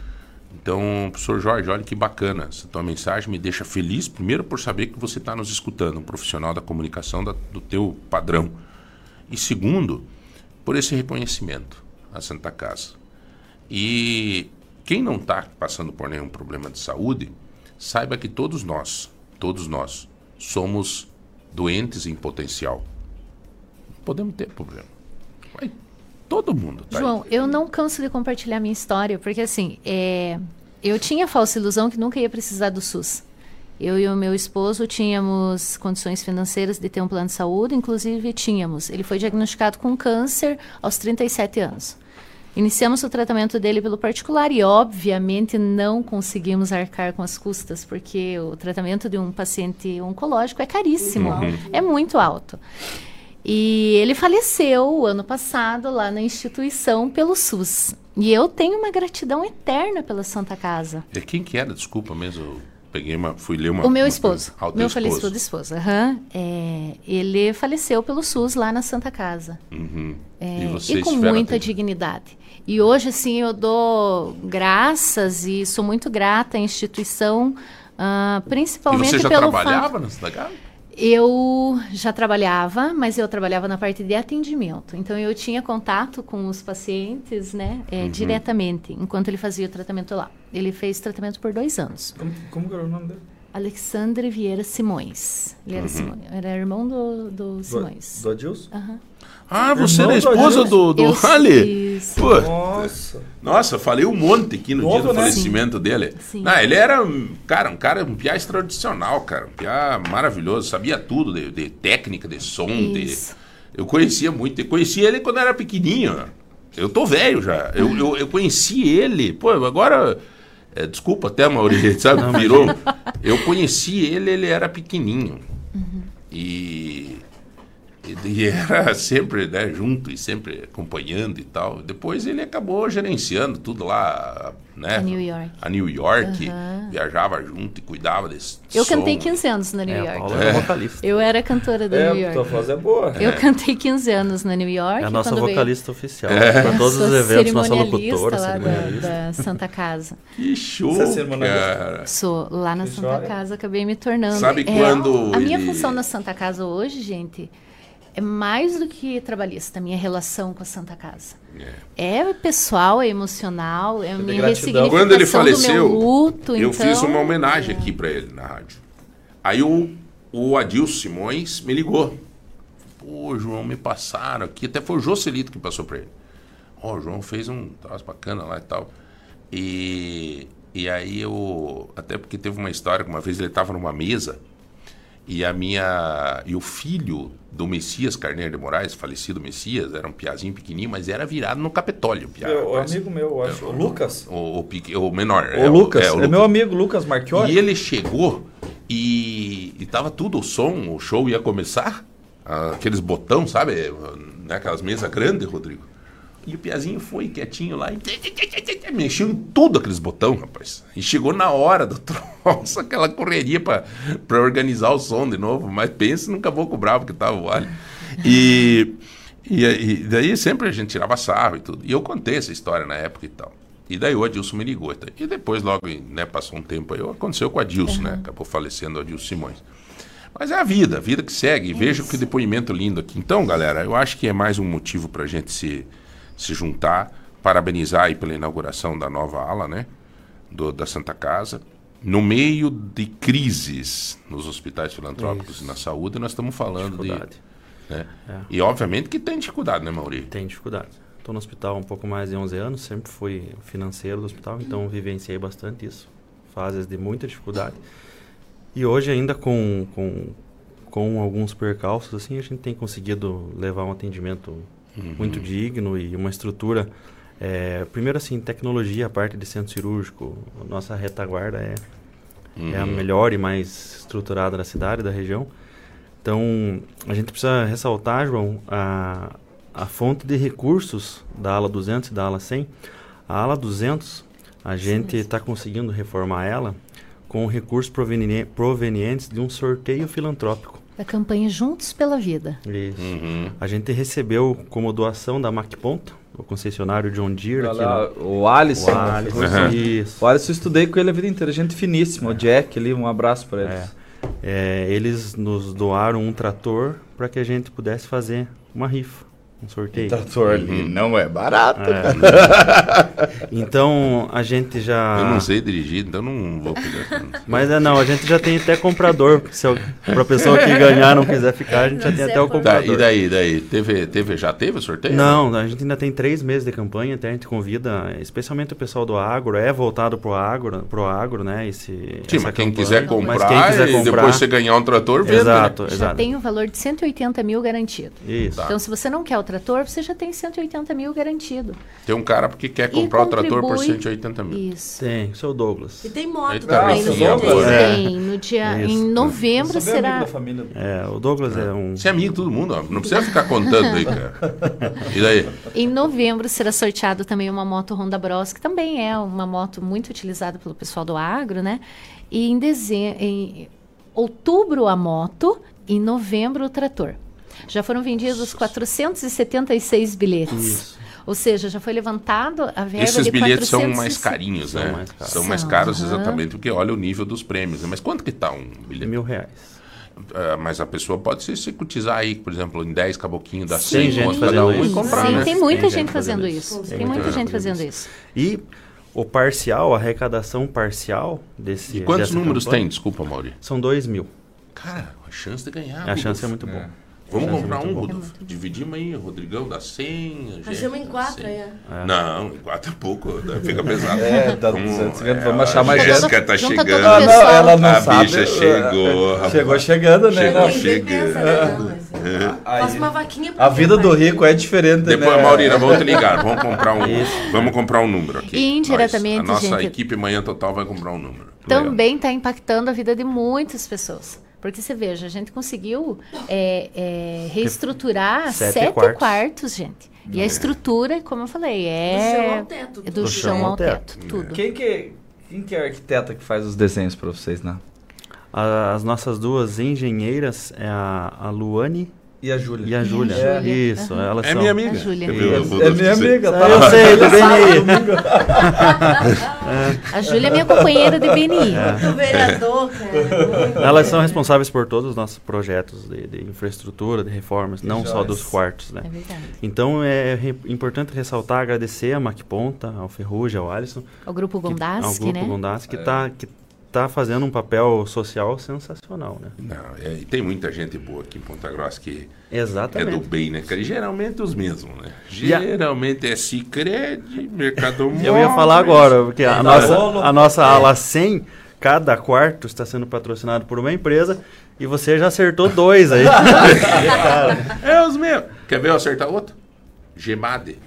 Então, professor Jorge, olha que bacana. Essa tua mensagem me deixa feliz, primeiro por saber que você está nos escutando, um profissional da comunicação da, do teu padrão. E segundo, por esse reconhecimento à Santa Casa. E quem não está passando por nenhum problema de saúde, saiba que todos nós, todos nós, somos doentes em potencial. Podemos ter problema. Mas todo mundo tá João, aí. eu não canso de compartilhar minha história, porque assim, é, eu tinha falsa ilusão que nunca ia precisar do SUS. Eu e o meu esposo tínhamos condições financeiras de ter um plano de saúde, inclusive tínhamos. Ele foi diagnosticado com câncer aos 37 anos. Iniciamos o tratamento dele pelo particular e, obviamente, não conseguimos arcar com as custas, porque o tratamento de um paciente oncológico é caríssimo, uhum. é muito alto. E ele faleceu ano passado lá na instituição pelo SUS. E eu tenho uma gratidão eterna pela Santa Casa. É quem que era? Desculpa mesmo. peguei uma, fui ler uma. O meu uma, esposo. Ah, o meu falecido esposo. Uhum. É, ele faleceu pelo SUS lá na Santa Casa. Uhum. É, e, e, com muita dignidade. E hoje, assim, eu dou graças e sou muito grata à instituição, uh, principalmente e você já pelo trabalhava fato... na Casa? Eu já trabalhava, mas eu trabalhava na parte de atendimento. Então eu tinha contato com os pacientes, né, é, uhum. diretamente, enquanto ele fazia o tratamento lá. Ele fez tratamento por dois anos. Como, como era o nome dele? Alexandre Vieira Simões. Ele era, uhum. Simões, era irmão do, do Simões. Do, do Adilson? Uhum. Ah, você era a esposa do, do Ali? Pô, nossa. Nossa, falei um monte aqui no Novo, dia do né? falecimento Sim. dele. Sim. Não, ele era, cara, um cara, um piá extraordinário, cara. Um piá maravilhoso, sabia tudo de, de técnica, de som, Isso. de... Eu conhecia muito, eu conhecia ele quando era pequenininho. Eu tô velho já. Eu, eu, eu conheci ele, pô, agora... É, desculpa até, Maurício, sabe? Virou. Eu conheci ele, ele era pequenininho. Uhum. E e era sempre né, junto e sempre acompanhando e tal. Depois ele acabou gerenciando tudo lá, né? A New York. A New York, uhum. viajava junto e cuidava desse Eu som. cantei 15 anos na New é, York. A é. vocalista. Eu era cantora da é, New York. Tua voz é boa. Eu cantei 15 anos na New York. É a nossa vocalista veio... oficial. É. Para todos os eventos, nossa locutora, lá da, da, Santa Casa. Que show, Você é cara. Sou. Lá na que Santa joia. Casa acabei me tornando. Sabe é, quando A minha ele... função na Santa Casa hoje, gente é mais do que trabalhista, a minha relação com a Santa Casa. É, é pessoal, é emocional, é a minha ressignificação Quando ele faleceu, do meu luto. eu então, fiz uma homenagem é. aqui para ele na rádio. Aí o, o Adilson Simões me ligou. Pô, João, me passaram aqui. Até foi o Jocelito que passou para ele. Ó, oh, o João fez um troço bacana lá e tal. E, e aí eu... Até porque teve uma história que uma vez ele estava numa mesa e a minha e o filho do Messias Carneiro de Moraes, falecido Messias, era um piazinho pequenininho, mas era virado no Capitólio. Piá, meu, o amigo meu, eu acho. É, o, Lucas? O, o, o menor. O, é, Lucas. É, o é meu amigo, Lucas Marchiori. E ele chegou e, e tava tudo o som, o show ia começar. Aqueles botão, sabe? Aquelas mesas grandes, Rodrigo. E o Piazinho foi quietinho lá e mexeu em tudo aqueles botões, rapaz. E chegou na hora do troço, aquela correria para organizar o som de novo. Mas pensa no caboclo bravo que tava o alho. E, e, e, daí sempre a gente tirava sarro e tudo. E eu contei essa história na época e tal. E daí o Adilson me ligou. E depois, logo, né, passou um tempo aí, aconteceu com o Adilson, uhum. né? Acabou falecendo o Adilson Simões. Mas é a vida, a vida que segue. E veja que depoimento lindo aqui. Então, galera, eu acho que é mais um motivo para a gente se se juntar, parabenizar aí pela inauguração da nova ala, né, do, da Santa Casa. No meio de crises nos hospitais filantrópicos Isso. e na saúde, nós estamos falando de. Né? É. E obviamente que tem dificuldade, né, Maurício? Tem dificuldade. Estou no hospital há um pouco mais de 11 anos, sempre fui financeiro do hospital, então vivenciei bastante isso. Fases de muita dificuldade. E hoje ainda com, com, com alguns percalços, assim, a gente tem conseguido levar um atendimento Uhum. muito digno e uma estrutura. É, primeiro, assim, tecnologia, a parte de centro cirúrgico, nossa retaguarda é, Uhum. é a melhor e mais estruturada da cidade, da região. Então, a gente precisa ressaltar, João, a, a fonte de recursos da ala 200 e da ala 100. A ala 200, a gente está conseguindo reformar ela com recursos proveni provenientes de um sorteio filantrópico. Da campanha Juntos pela Vida. Isso. Uhum. A gente recebeu como doação da MacPonta, o concessionário John Deere. aqui Olha, no- o Alisson. O Alisson. Uhum. Isso. O Alisson eu estudei com ele a vida inteira, gente finíssima. O Jack ali, um abraço pra eles. É. É, eles nos doaram um trator para que a gente pudesse fazer uma rifa, um sorteio. Trator ali não é barato. É. Então a gente já. Eu não sei dirigir, então não vou pegar. Mas é não, a gente já tem até comprador. Se para pessoa que ganhar não quiser ficar, a gente já tem até o Tá, comprador. e daí, daí? Teve, teve, já teve o sorteio? Não, a gente ainda tem três meses de campanha, até a gente convida, especialmente o pessoal do agro, é voltado pro agro, pro agro, né? Esse, Sim, essa mas quem quiser comprar, Mas quem quiser e comprar, depois você ganhar um trator, vende. Exato, Já exato. tem o valor de 180 mil garantido. Isso. Tá. Então, se você não quer o trator, você já tem 180 mil garantido. Tem um cara porque quer comprar o trator por 180 mil. Isso. Tem, o seu Douglas. E tem moto Eita, também sim, no Douglas. É. Tem, no dia, Isso. em novembro será... da família. É, o Douglas é um. Você é amigo de todo mundo, ó. não precisa ficar contando aí, cara. E daí? Em novembro será sorteado também uma moto Honda Bros, que também é uma moto muito utilizada pelo pessoal do agro, né? E em dezembro, em outubro a moto, em novembro o trator. Já foram vendidos 476 bilhetes. Isso. Ou seja, já foi levantado a verba Esses de bilhetes são 460. mais carinhos, São né? mais caros. São mais São, caros aham. exatamente porque olha o nível dos prêmios. né? Mas quanto que tá um bilhete? Mil reais. Ah, mas a pessoa pode se, se cotizar aí, por exemplo, em 10 caboquinhos Tem 100 gente conto cada fazendo um e isso. comprar, Sim, né? tem muita Tem gente gente fazendo fazendo isso. isso. Tem Tem muita muita gente fazendo fazendo isso. E o parcial, a arrecadação parcial desse. E quantos dessa números campanha tem? Desculpa, Mauri. São dois mil. Cara, a chance de ganhar. A chance é muito boa. Vamos é comprar um. Rodolfo. Dividimos aí, Rodrigão dá 100. a Nós gente estamos em dá quatro 100. aí. ó. Não, em quatro é pouco, né? fica pesado. É, dá Vamos- 250, vamos é, achar mais a gente. Jéssica tá todo chegando. Ah, não, ela não A sabe. bicha chegou, rapaz. Chegou chegando, né? Chegou chegando. né? Faça uma vaquinha pra A vida do rico é diferente, Depois, né? Maurina, vamos te ligar. Vamos comprar um, vamos comprar um número aqui. E indiretamente, a nossa gente- equipe Manhã Total vai comprar um número. Também está impactando a vida de muitas pessoas. Porque você veja, a gente conseguiu é, é, reestruturar Sete sete, quartos. quartos. gente. E a estrutura, como eu falei, Do é chão ao teto. é do, Do chão ao teto, É. tudo. Quem que, quem que é a arquiteta que faz os desenhos pra vocês, né? A- As nossas duas engenheiras é a, a Luane E a Júlia? e a Júlia. Júlia. Isso, Aham. elas É são. minha amiga. A Júlia. É minha amiga, tá? Eu sei, do BNI. A Júlia é minha companheira de BNI. Do vereador, cara. Muito Elas são responsáveis por todos os nossos projetos de, de infraestrutura, de reformas, não só joias. dos quartos, né? É verdade. Então é re- importante ressaltar, agradecer a Mac Ponta, ao Ferrugem, ao Alisson, O grupo que, ao Gondaski, grupo né? Gondaski, que está que tá fazendo um papel social sensacional, né? Não, é, e tem muita gente boa aqui em Ponta Grossa que é Exatamente. do bem, né, cara? E geralmente os mesmos, né? E a- Geralmente é Cicred, Mercado Móvel. Eu ia falar agora, porque a nossa, a nossa ala 100, cada quarto está sendo patrocinado por uma empresa e você já acertou dois aí. É os mesmos. Quer ver eu acertar outro? Gemade.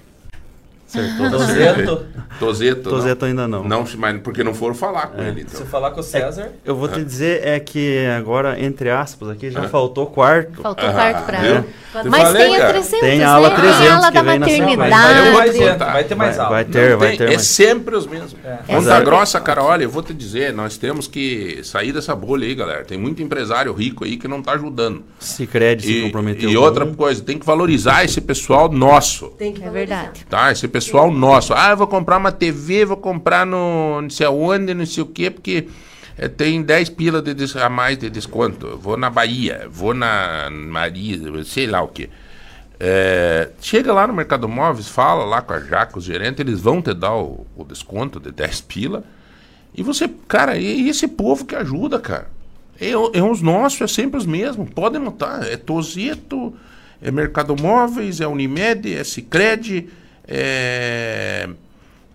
Acertou. Tozeto, Tozeto. Tozeto ainda não. Não, mas porque não foram falar com ele, se então. falar com o César... Eu vou te dizer é que agora, entre aspas, aqui já faltou quarto. Faltou Ah, quarto pra ela. Mas falei, tem a cara. 300, Tem né? a 300 Tem a ala que da vem na semana. Mas vai ter mais vou gente, contar. vai ter mais Vai, aula. vai ter, Não vai tem, ter. é sempre os mesmos. Ponta Exato. Grossa, cara, olha, eu vou te dizer, nós temos que sair dessa bolha aí, galera. Tem muito empresário rico aí que não tá ajudando. Se E, comprometeu. e outra coisa, tem que valorizar esse pessoal nosso. Tem que É valorizar. verdade. Tá? Esse pessoal nosso. Ah, eu vou comprar uma TV, vou comprar no não sei aonde, não sei o quê, porque eh, tem 10 pila de a mais de desconto. Vou na Bahia, vou na Maria, sei lá o quê. É, chega lá no Mercado Móveis, fala lá com a Jaca, os gerentes, eles vão te dar o, o desconto de 10 pila. E você, cara, e esse povo que ajuda, cara. É, é os nossos, é sempre os mesmos. Podem notar. É Tozeto, é Mercado Móveis, é Unimed, é Cicred, é,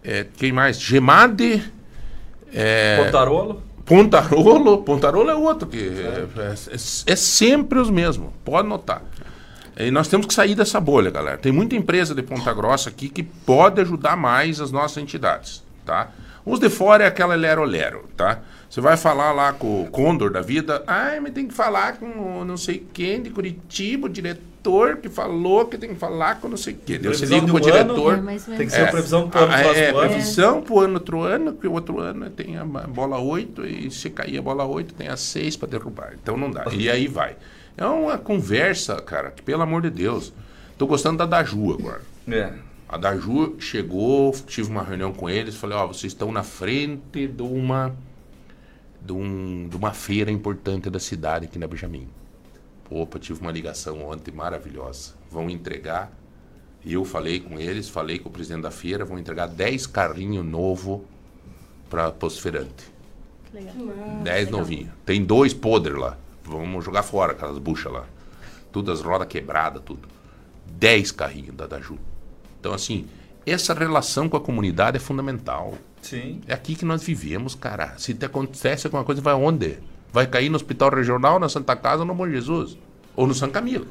é. Quem mais? Gemade. É, Pontarolo? Pontarolo. Pontarolo é outro que é, é- é sempre os mesmos. Pode notar. E nós temos que sair dessa bolha, galera. Tem muita empresa de Ponta Grossa aqui que pode ajudar mais as nossas entidades, tá? Os de fora é aquela lero-lero, tá? Você vai falar lá com o Condor da vida, ai, mas tem que falar com o não sei quem de Curitiba, o diretor que falou que tem que falar com não sei quem. Você Previsão liga um ano, diretor. É, mais ou Tem que ser a previsão pro ano Ah, próximo é, ano. previsão pro ano outro ano, que o outro ano tem a bola 8 e se cair a bola 8 tem a 6 para derrubar. Então não dá. E aí vai. É uma conversa, cara, que pelo amor de Deus. Tô gostando da Daju agora. É. A Daju chegou, tive uma reunião com eles, falei, ó, vocês estão na frente de uma de, um, de uma feira importante da cidade aqui na Benjamin. Opa, tive uma ligação ontem maravilhosa. Vão entregar, e eu falei com eles, falei com o presidente da feira, vão entregar 10 carrinhos novos para Posferante. 10 novinhos. Tem dois podres lá. Vamos jogar fora aquelas buchas lá. Tudo as rodas quebradas, tudo. 10 carrinhos da Daju. Então, assim, essa relação com a comunidade é fundamental. Sim. É aqui que nós vivemos, cara. Se te acontece alguma coisa, vai onde? Vai cair no hospital regional, na Santa Casa no Bom Jesus? Ou no São Camilo?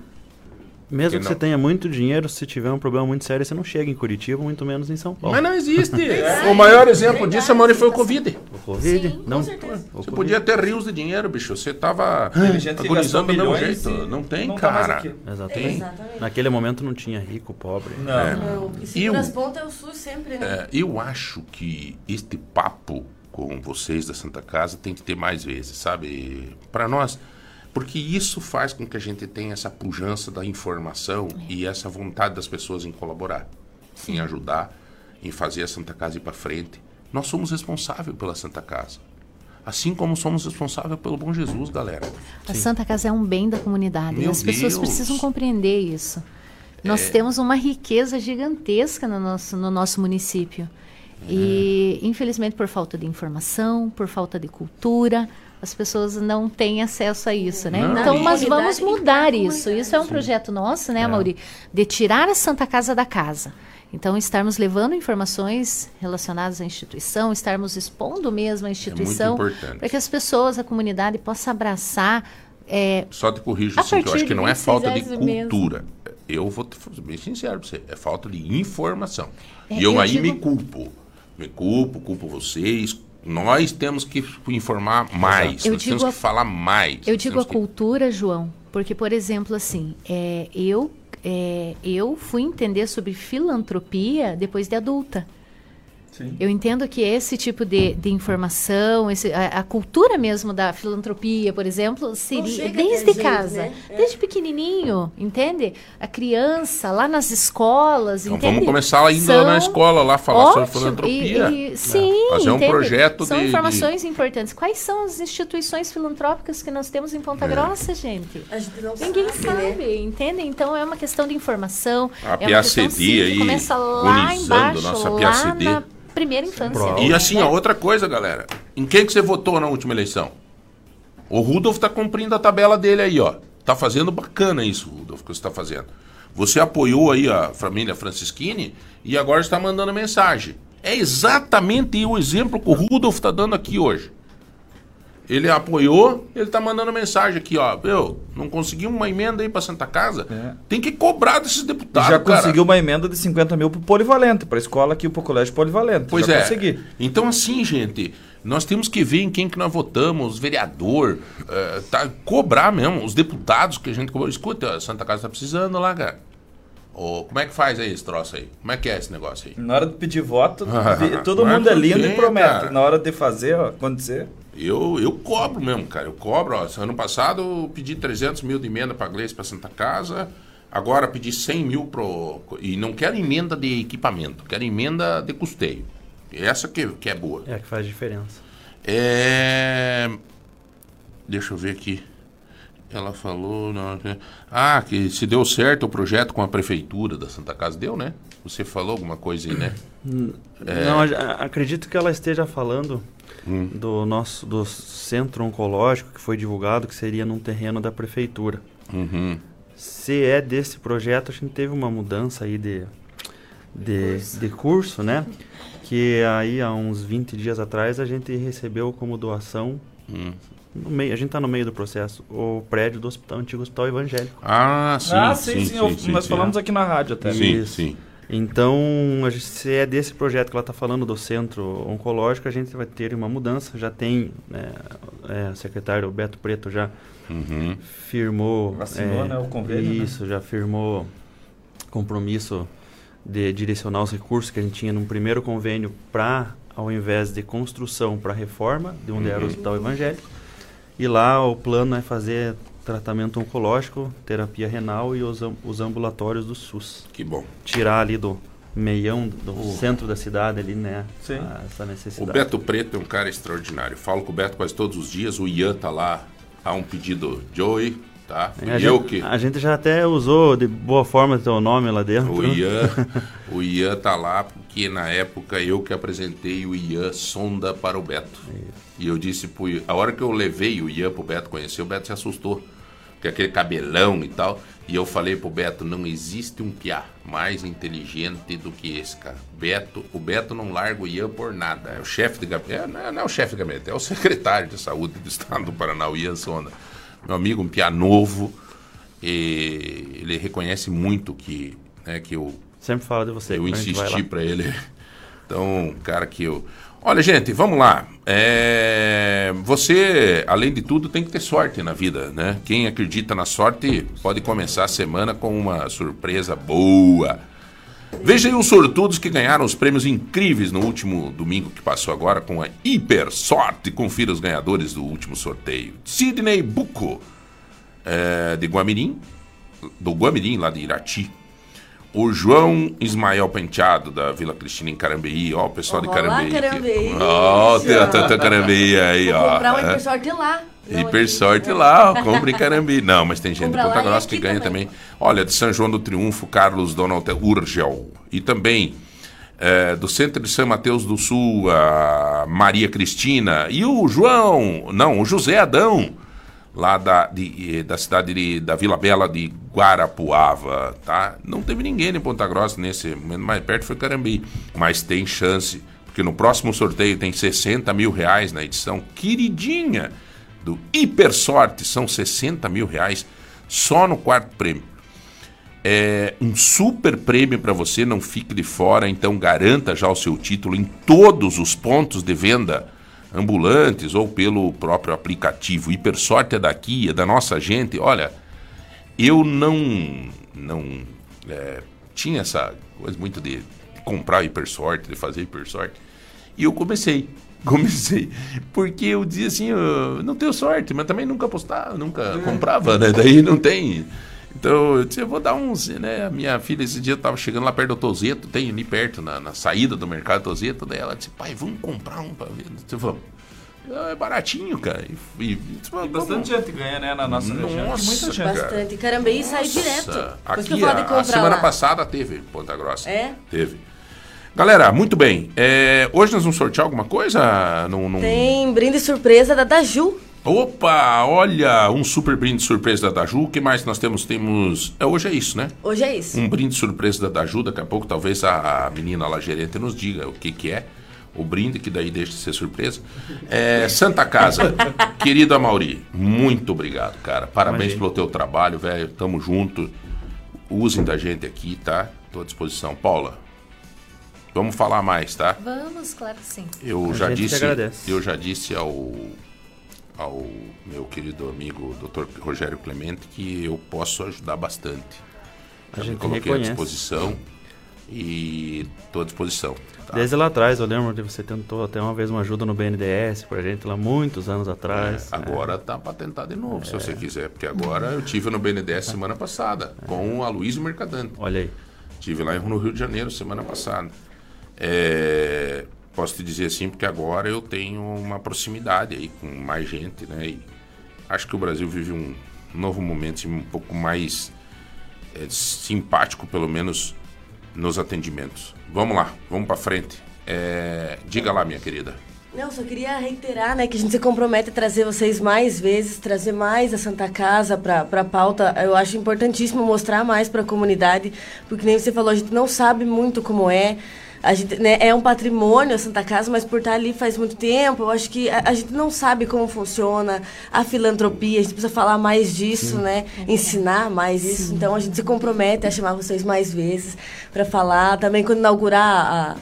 Mesmo que, que você tenha muito dinheiro, se tiver um problema muito sério, você não chega em Curitiba, muito menos em São Paulo. Mas não existe. o maior exemplo disso, Amor, foi o Covid. O Covid? Sim, não. Você COVID. podia ter rios de dinheiro, bicho. Você tava agonizando do mesmo jeito. Não tem, não tá cara. Tá Exatamente. Exatamente. Naquele momento não tinha rico, pobre. Não. É. não. E as pontas é o SUS sempre, né? É, eu acho que este papo com vocês da Santa Casa tem que ter mais vezes, sabe? Para nós porque isso faz com que a gente tenha essa pujança da informação é. e essa vontade das pessoas em colaborar, Sim. em ajudar, em fazer a Santa Casa ir para frente. Nós somos responsáveis pela Santa Casa. Assim como somos responsáveis pelo Bom Jesus, galera. A Sim. Santa Casa é um bem da comunidade. Meu e as pessoas Deus. precisam compreender isso. Nós é... temos uma riqueza gigantesca no nosso, no nosso município. É. E, infelizmente, por falta de informação, por falta de cultura, as pessoas não têm acesso a isso, né? Não. Então, nós vamos mudar isso. Isso é um projeto nosso, né, é. Mauri? De tirar a Santa Casa da casa. Então, estarmos levando informações relacionadas à instituição, estarmos expondo mesmo a instituição, é para que as pessoas, a comunidade, possa abraçar. É, Só te corrijo, assim, que eu acho que não é falta de cultura. Mesmo. Eu vou te ser bem sincero para você, é falta de informação. É, e eu, eu aí digo... me culpo. Me culpo, culpo vocês, nós temos que informar mais, eu nós temos a, que falar mais. Eu digo a que... cultura, João, porque, por exemplo, assim, é, eu, é, eu fui entender sobre filantropia depois de adulta. Sim. Eu entendo que esse tipo de, de informação, esse, a, a, cultura mesmo da filantropia, por exemplo, seria desde gente, casa, né? É. desde pequenininho, entende? A criança lá nas escolas, então, entende? Vamos começar ainda São... na escola lá falar ótimo, sobre filantropia. E, e, sim, fazer um entende? projeto São de, informações de... importantes. Quais são as instituições filantrópicas que nós temos em Ponta é. Grossa, gente? Ninguém sabe, sabe, entende? Então é uma questão de informação. A é PACD aí, começa lá embaixo, nossa lá PACD. na primeira infância. E assim, a outra coisa, galera. Em quem que você votou na última eleição? O Rudolf tá cumprindo a tabela dele aí, ó. Tá fazendo bacana isso, Rudolf, que você está fazendo. Você apoiou aí a família Francisquini e agora está mandando mensagem. É exatamente o exemplo que o Rudolf está dando aqui hoje. Ele apoiou, ele tá mandando mensagem aqui, ó. Eu não consegui uma emenda aí para Santa Casa. É. Tem que cobrar desses deputados. Já cara. conseguiu uma emenda de 50 mil pro Polivalente, para escola aqui, pro colégio Polivalente. Pois Já é. Consegui. Então, assim, gente, nós temos que ver em quem que nós votamos, vereador, uh, tá, cobrar mesmo, os deputados que a gente cobrou. Escuta, a Santa Casa tá precisando lá, cara. Oh, como é que faz aí esse troço aí? Como é que é esse negócio aí? Na hora de pedir voto, todo mundo é lindo e promete. Cara. Na hora de fazer, ó, acontecer. Eu, eu cobro mesmo, cara. Eu cobro. Ó, ano passado eu pedi 300 mil de emenda para Gleice para Santa Casa. Agora pedi 100 mil pro. E não quero emenda de equipamento, quero emenda de custeio. Essa que, que é boa. É, que faz diferença. É. Deixa eu ver aqui. Ela falou. Não, ah, que se deu certo o projeto com a prefeitura da Santa Casa. Deu, né? Você falou alguma coisa aí, né? É... Não, acredito que ela esteja falando hum. do nosso do centro oncológico que foi divulgado que seria num terreno da prefeitura. Uhum. Se é desse projeto, a gente teve uma mudança aí de, de, curso. de curso, né? Que aí há uns 20 dias atrás a gente recebeu como doação hum. No meio, a gente está no meio do processo. O prédio do hospital, antigo hospital evangélico. Ah, sim. Ah, sim, sim. sim, sim, sim nós falamos aqui na rádio até. Sim, Isso. sim. Então, se é desse projeto que ela está falando do centro oncológico, a gente vai ter uma mudança. Já tem né, é, o secretário Beto Preto já uhum. firmou. Vacinou, é, né, o convênio. Né? Isso, né? já firmou compromisso de direcionar os recursos que a gente tinha num primeiro convênio para, ao invés de construção, para reforma, de onde uhum. era o uhum. hospital evangélico. E lá o plano é fazer tratamento oncológico, terapia renal e os, os ambulatórios do SUS. Que bom. Tirar ali do meião, do uh. centro da cidade ali, né? Sim. essa necessidade. O Beto Preto é um cara extraordinário. Falo com o Beto quase todos os dias. O Ian tá lá. Há um pedido Joey, tá? É, a, gente, que... a gente já até usou de boa forma o teu nome lá dentro. O Ian, o Ian tá lá porque na época eu que apresentei o Ian sonda para o Beto. Isso. E eu disse pro Ian, a hora que eu levei o Ian pro Beto conhecer, o Beto se assustou com aquele cabelão e tal. E eu falei pro Beto, não existe um piá mais inteligente do que esse, cara. Beto, o Beto não larga o Ian por nada. É o chefe de gabinete, é, não, é, não é o chefe de gabinete, é o secretário de saúde do estado do Paraná, o Ian Sonda. Meu amigo, um piá novo. ele reconhece muito que, né, que eu sempre fala de você. Eu insisti para ele. Então, cara que eu Olha, gente, vamos lá. É... Você, além de tudo, tem que ter sorte na vida, né? Quem acredita na sorte pode começar a semana com uma surpresa boa. Veja aí os sortudos que ganharam os prêmios incríveis no último domingo que passou agora com a Hiper Sorte. Confira os ganhadores do último sorteio. Sidney Buco, é, de Guamirim, do Guamirim, lá de Irati o João Ismael Penteado, da Vila Cristina em Carambeí. Ó, o pessoal de Carambeí. Carambeí. Ó, tem a Carambeí aí, ó. Comprar uma é. hipersorte lá. Hipersorte lá, ó, compre em Carambeí. Não, mas tem gente de Ponta Grossa que ganha também. também. Olha, de São João do Triunfo, Carlos Donald Urgel. E também é, do Centro de São Mateus do Sul, a Maria Cristina. E o João, não, o José Adão lá da, de, da cidade de, da Vila Bela de Guarapuava, tá? Não teve ninguém em Ponta Grossa nesse momento, mais perto foi Carambi, mas tem chance, porque no próximo sorteio tem 60 mil reais na edição queridinha do Hiper Sorte, são 60 mil reais só no quarto prêmio. É um super prêmio para você, não fique de fora, então garanta já o seu título em todos os pontos de venda ambulantes ou pelo próprio aplicativo. Hipersorte é daqui, é da nossa gente. Olha, eu não não é, tinha essa coisa muito de, comprar hipersorte, de fazer hipersorte. E eu comecei. Comecei. Porque eu dizia assim, eu não tenho sorte, mas também nunca apostava, nunca é. comprava, né? Daí não tem. Então, eu disse, eu vou dar uns, né? A minha filha esse dia estava chegando lá perto do Tozeto, tem ali perto, na, na saída do mercado Tozeto, daí ela disse, pai, vamos comprar um para ver. Eu disse, vamos. É baratinho, cara. E, e, e bastante gente ganha, né, na nossa nossa, região. Muita gente. Bastante. Carambeí sai direto. Aqui, a, a, semana lá. passada teve Ponta Grossa. É? Teve. Galera, muito bem. É, hoje nós vamos sortear alguma coisa? Num, num... Tem brinde surpresa da Daju. Opa, olha, um super brinde surpresa da Daju. O que mais nós temos? Temos. É, hoje é isso, né? Hoje é isso. Um brinde surpresa da Daju. Daqui a pouco talvez a, a menina lá gerente nos diga o que, que é o brinde, que daí deixa de ser surpresa. É, Santa Casa, querido Amauri, muito obrigado, cara. Parabéns Imagina. pelo teu trabalho, velho. Tamo junto. Usem da gente aqui, tá? Tô à disposição. Paula, vamos falar mais, tá? Vamos, claro que sim. Eu A já disse, eu já disse ao ao meu querido amigo Dr. Rogério Clemente que eu posso ajudar bastante. A já gente me coloquei reconhece. à disposição e estou à disposição. Tá? Desde lá atrás, eu lembro de você tentou até uma vez uma ajuda no BNDES pra gente lá muitos anos atrás. É, agora é. tá para tentar de novo, é. se você quiser, porque agora eu tive no BNDES semana passada é. com a Luiz Mercadante. Olha aí. Tive lá no Rio de Janeiro semana passada. É, posso te dizer assim, porque agora eu tenho uma proximidade aí com mais gente, né? E acho que o Brasil vive um novo momento assim, um pouco mais é, simpático, pelo menos nos atendimentos. Vamos lá, vamos para frente. É, diga lá, minha querida. Não, só queria reiterar, né, que a gente se compromete a trazer vocês mais vezes, trazer mais a Santa Casa para a pauta. Eu acho importantíssimo mostrar mais para a comunidade, porque nem você falou, a gente não sabe muito como é a gente né, é um patrimônio a Santa Casa, mas por estar ali faz muito tempo, eu acho que a, a gente não sabe como funciona a filantropia, a gente precisa falar mais disso, Sim. né? Ensinar mais isso. Sim. Então a gente se compromete a chamar vocês mais vezes para falar. Também quando inaugurar a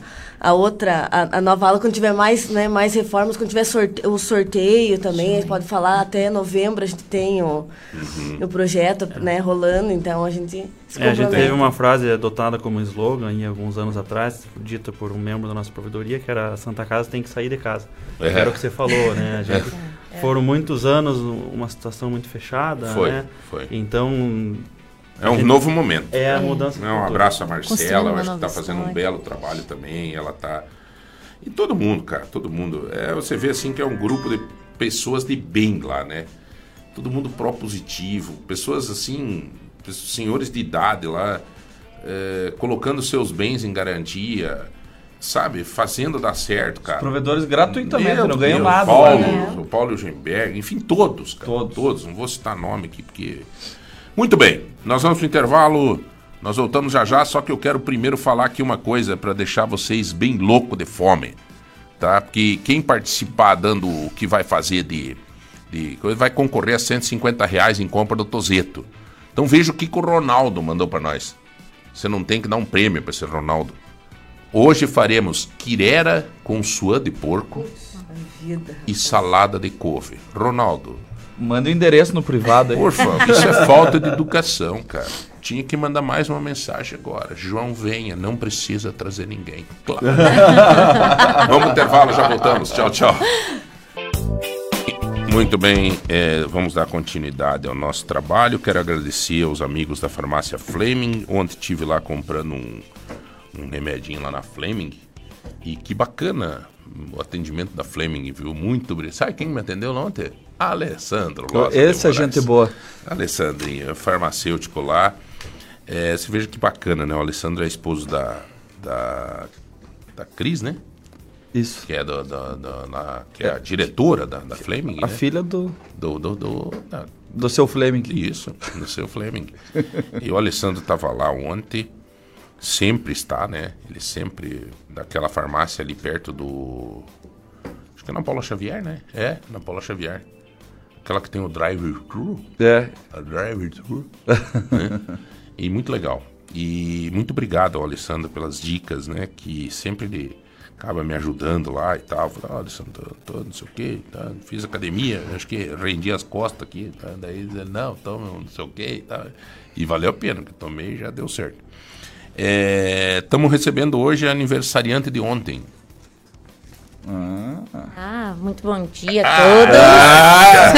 a outra, a, a, nova aula, quando tiver mais, né, mais reformas, quando tiver sorte, o sorteio também, Sim. a gente pode falar até novembro a gente tem o, uhum. o projeto é. né, rolando, então a gente se é, A gente teve uma frase adotada como slogan em alguns anos atrás, dita por um membro da nossa provedoria, que era Santa Casa tem que sair de casa. É. Era o que você falou, né? A gente, é. Foram muitos anos uma situação muito fechada, foi, né? Foi. Então é um novo momento. É a mudança. É, um abraço a Marcela, eu acho que está fazendo um belo trabalho também. Ela está E todo mundo, cara, todo mundo. É, você vê assim que é um grupo de pessoas de bem lá, né? Todo mundo pró-positivo, pessoas assim, senhores de idade lá, é, colocando seus bens em garantia, sabe? Fazendo dar certo, cara. Os provedores gratuitamente, Meu não ganham nada. Paulo, né? O Paulo Gemberg, enfim, todos, cara. Todos. todos. Não vou citar nome aqui, porque muito bem, nós vamos para o intervalo. Nós voltamos já já, só que eu quero primeiro falar aqui uma coisa para deixar vocês bem louco de fome, tá? Porque quem participar dando o que vai fazer de, de vai concorrer a 150 reais em compra do Tozeto. Então veja o que, que o Ronaldo mandou para nós. Você não tem que dar um prêmio para esse Ronaldo. Hoje faremos quirera com suã de porco e salada de couve. Ronaldo. Manda o endereço no privado aí. Por favor, isso é falta de educação, cara. Tinha que mandar mais uma mensagem agora. João, venha, não precisa trazer ninguém. Claro. Vamos ao intervalo, já voltamos. Tchau, tchau. Muito bem, é, vamos dar continuidade ao nosso trabalho. Quero agradecer aos amigos da farmácia Fleming. Ontem estive lá comprando um, um remedinho lá na Fleming. E que bacana o atendimento da Fleming, viu? Muito obrigado. Sabe quem me atendeu ontem? Alessandro. Esse é gente boa. Alessandrinho, farmacêutico lá. É, você veja que bacana, né? O Alessandro é esposo da, da, da Cris, né? Isso. Que é, do, do, do na, que é a diretora da, da Fleming. A né? filha do. Do, do, do, da, do seu Fleming. Isso, do seu Fleming. e o Alessandro estava lá ontem, sempre está, né? Ele sempre. Daquela farmácia ali perto do. Acho que é na Paula Xavier, né? É, na Paula Xavier. Aquela que tem o drive-thru. É. A drive-thru. né? E muito legal. E muito obrigado ao Alessandro pelas dicas, né? Que sempre ele acaba me ajudando lá e tal. Falei, ah, Alessandro, tô, tô, não sei o quê, tá? fiz academia, acho que rendi as costas aqui. Tá? Daí ele, não, toma não sei o quê e tal. E valeu a pena, que tomei e já deu certo. Estamos é, recebendo hoje a aniversariante de ontem. Ah, muito bom dia a todos. Ah,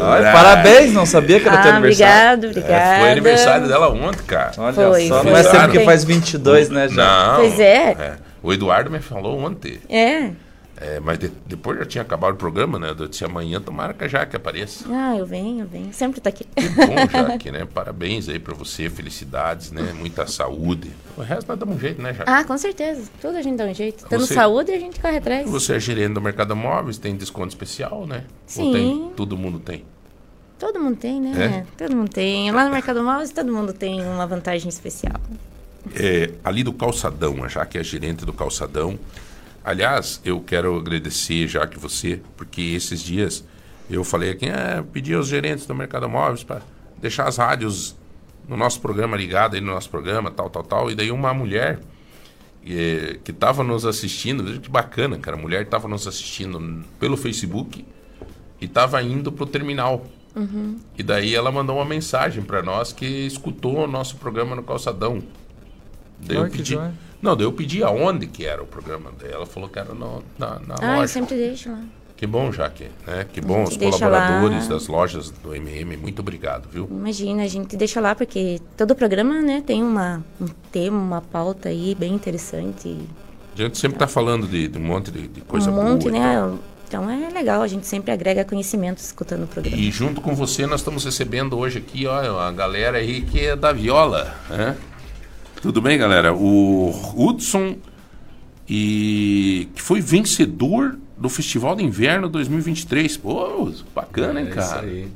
Olha, parabéns, não sabia que era ah, teu aniversário. Obrigado, obrigada. É, foi aniversário dela ontem, cara. Olha Foi, só, foi não é sempre que faz 22, né, já? Não. Pois é. é. O Eduardo me falou ontem. É. É, mas de- depois já tinha acabado o programa, né? Eu disse amanhã tomara que a Jaque apareça. Ah, eu venho, eu venho. Sempre tá aqui. Que bom, Jaque, né? Parabéns aí pra você, felicidades, né? Muita saúde. O resto nós damos um jeito, né, Jaque? Ah, com certeza. Tudo a gente dá um jeito. Tendo Você- saúde, a gente corre atrás. Você é gerente do Mercado Móveis, tem desconto especial, né? Ou Sim. tem? Todo mundo tem. Todo mundo tem, né? Todo mundo tem. Lá no Mercado Móveis, todo mundo tem uma vantagem especial. É, ali do Calçadão, a Jaque é gerente do Calçadão. Aliás, eu quero agradecer, Jaque, você, porque esses dias eu falei aqui, ah, pedi aos gerentes do Mercado Móveis para deixar as rádios no nosso programa ligado aí no nosso programa, tal, tal, tal. E daí uma mulher eh, que estava nos assistindo, veja que bacana, cara, a mulher estava nos assistindo pelo Facebook e estava indo pro terminal. E daí ela mandou uma mensagem para nós que escutou o nosso programa no Calçadão. Daí eu que pedi. joia. Não, daí eu pedi aonde que era o programa. Daí ela falou que era no- na, na Ah, eu loja. sempre deixo lá. Que bom, Jaque. Né? Que bom, os colaboradores lá. das lojas do MM, muito obrigado, viu? Imagina, a gente deixa lá porque todo programa, né, tem uma, um tema, uma pauta aí bem interessante. A gente sempre está falando de, de um monte de, de coisa um monte, boa. e né? tal. Então é legal, a gente sempre agrega conhecimento escutando o programa. E junto com você nós estamos recebendo hoje aqui, ó, a galera aí que é da viola, né? Tudo bem, galera? O Hudson e que foi vencedor do Festival de Inverno 2023. Pô, bacana, hein, É cara? Isso aí.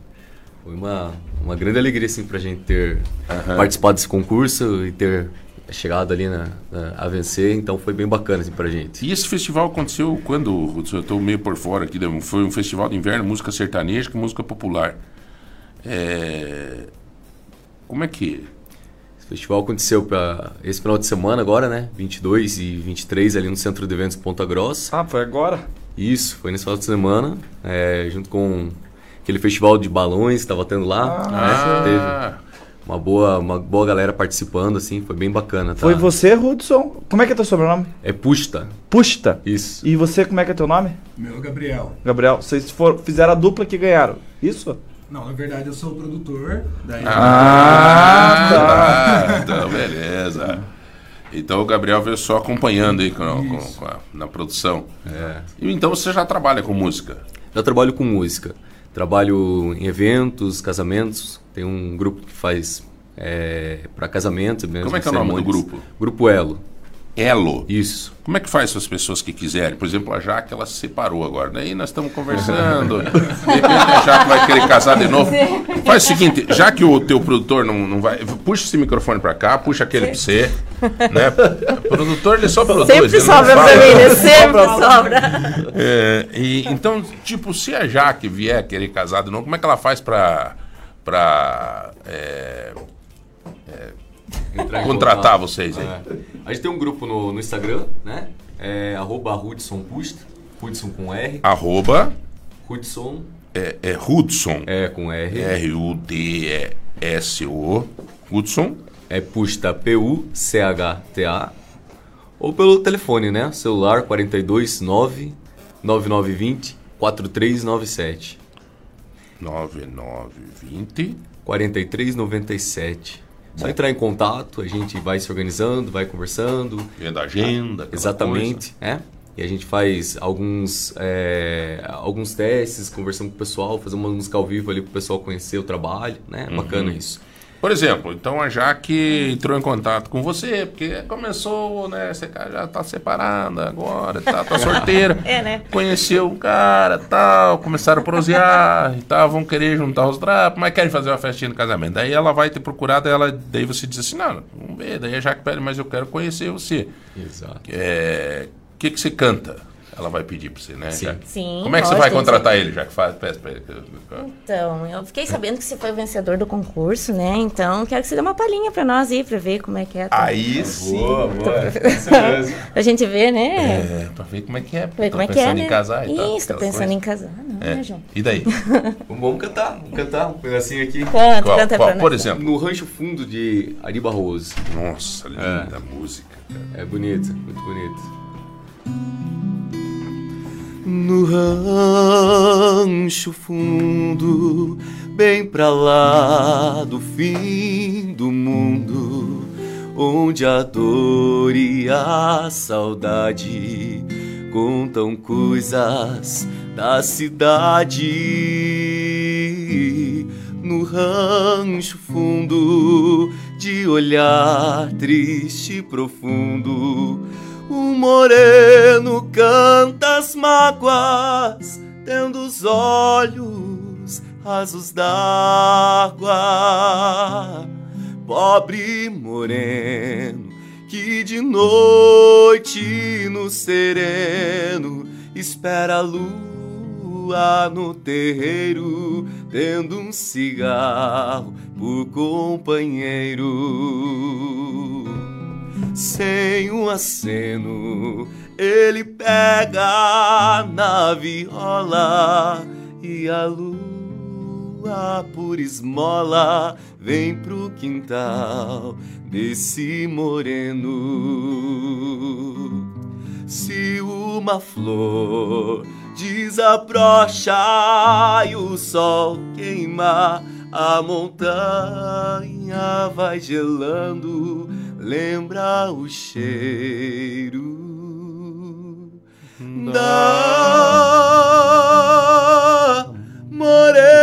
Foi uma, uma grande alegria, assim, pra gente ter participado desse concurso e ter chegado ali na, na- a vencer. Então foi bem bacana, assim, pra gente. E esse festival aconteceu quando, Hudson? Eu estou meio por fora aqui. né? Foi um festival de inverno, música sertaneja com música popular. É... Como é que... Esse festival aconteceu pra esse final de semana agora, né? 22 e 23 ali no Centro de Eventos Ponta Grossa. Ah, foi agora? Isso, foi nesse final de semana, é, junto com aquele festival de balões que tava tendo lá. né? Ah, Teve uma boa, uma boa galera participando, assim, foi bem bacana. Tá? Foi você, Hudson? Como é que é teu sobrenome? É Pusta, Puxta. isso. E você, como é que é teu nome? Meu Gabriel. Gabriel, vocês for, fizeram a dupla que ganharam. Isso? Não, na verdade eu sou o produtor. Daí Ah, tá. Então, beleza. Então o Gabriel veio só acompanhando aí com, com- com a- na produção. É. E então você já trabalha com música? Eu trabalho com música. Trabalho em eventos, casamentos. Tem um grupo que faz é, para casamentos. mesmo, Como é que é o nome do grupo? Grupo Elo. Elo. Isso. Como é que faz para as pessoas que quiserem? Por exemplo, a Jaque, ela se separou agora. Daí nós estamos conversando. De repente a Jaque vai querer casar de novo. Faz o seguinte, já que o teu produtor não, não vai... Puxa esse microfone para cá, puxa aquele para você. Né? O produtor, ele só produz. Sempre sobra pra mim, né? Sempre sobra. É, e, então, tipo, se a Jaque vier querer casar de novo, como é que ela faz pra, para é, é, contratar vocês aí? É. A gente tem um grupo no, no Instagram, né? É arroba Hudson Pusta, Hudson com R. Arroba Hudson. É, é Hudson. É, com R. R-U-D-S-O. Hudson. É Pusta, P-U-C-H-T-A. Ou pelo telefone, né? Celular 429 9920 4397. 9920 4397. Só entrar em contato, a gente vai se organizando, vai conversando. Vendo a agenda. Exatamente, coisa. é. E a gente faz alguns, é, alguns testes, conversando com o pessoal, fazer uma música ao vivo ali para o pessoal conhecer o trabalho, né? Uhum. Bacana isso. Por exemplo, então a Jaque entrou em contato com você, porque começou, né? Você já tá separada agora, tá, tá solteira. é, né? Conheceu um cara tal, começaram a prosear e tal, vão querer juntar os drapos, mas querem fazer uma festinha no casamento. Daí ela vai ter procurado, ela, daí você diz assim, não, vamos ver, daí a Jaque pede, mas eu quero conhecer você. Exato. É, o que, que você canta? Ela vai pedir para você, né? Sim. Sim Como é que você vai contratar ele, já que faz, peça pra ele? Então, eu fiquei sabendo que você foi o vencedor do concurso, né? Então, quero que você dê uma palhinha para nós aí, para ver como é que é. Aí sim. Boa, boa. pra gente ver, né? É, pra ver como é que é. Ver como é que é, pensando né? em casar e tal. Isso, tô pensando coisas. em casar, não, é. né, João? E daí? vamos cantar, vamos cantar um pedacinho aqui. Canta, qual, canta qual, Por exemplo? No Rancho Fundo de Ari Barroso. Nossa, linda é. música. Cara. É bonita, muito bonita. No rancho fundo, bem pra lá do fim do mundo, onde a dor e a saudade contam coisas da cidade. No rancho fundo, de olhar triste e profundo o moreno canta as mágoas, tendo os olhos rasos d'água. Pobre moreno, que de noite no sereno espera a lua no terreiro, tendo um cigarro por companheiro sem um aceno. Ele pega na viola e a lua por esmola vem pro quintal desse moreno. Se uma flor desabrocha e o sol queima, a montanha vai gelando lembra o cheiro da morena.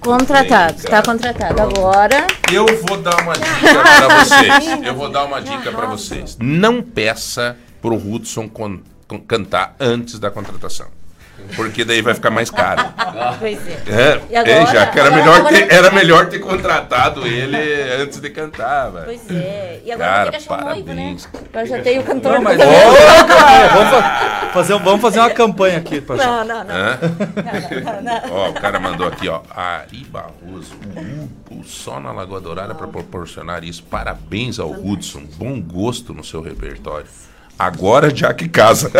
Contratado, está contratado. Agora. Eu vou dar uma dica para vocês. Eu vou dar uma dica para vocês. Não peça pro Hudson cantar antes da contratação porque daí vai ficar mais caro. Pois é. é, e agora, é já que era melhor, ter, era melhor ter contratado ele antes de cantar, velho. Pois é. E agora cara, tem que achar parabéns. um noivo, né? Eu já tenho o cantor. Não, mas... vamos, fazer, vamos fazer uma campanha aqui. Pra não, não, não. não, não, não. Ó, o cara mandou aqui, ó. Ari Barroso, o só na Lagoa Dourada para proporcionar isso. Parabéns ao Hudson. Bom gosto no seu repertório. Agora já que casa.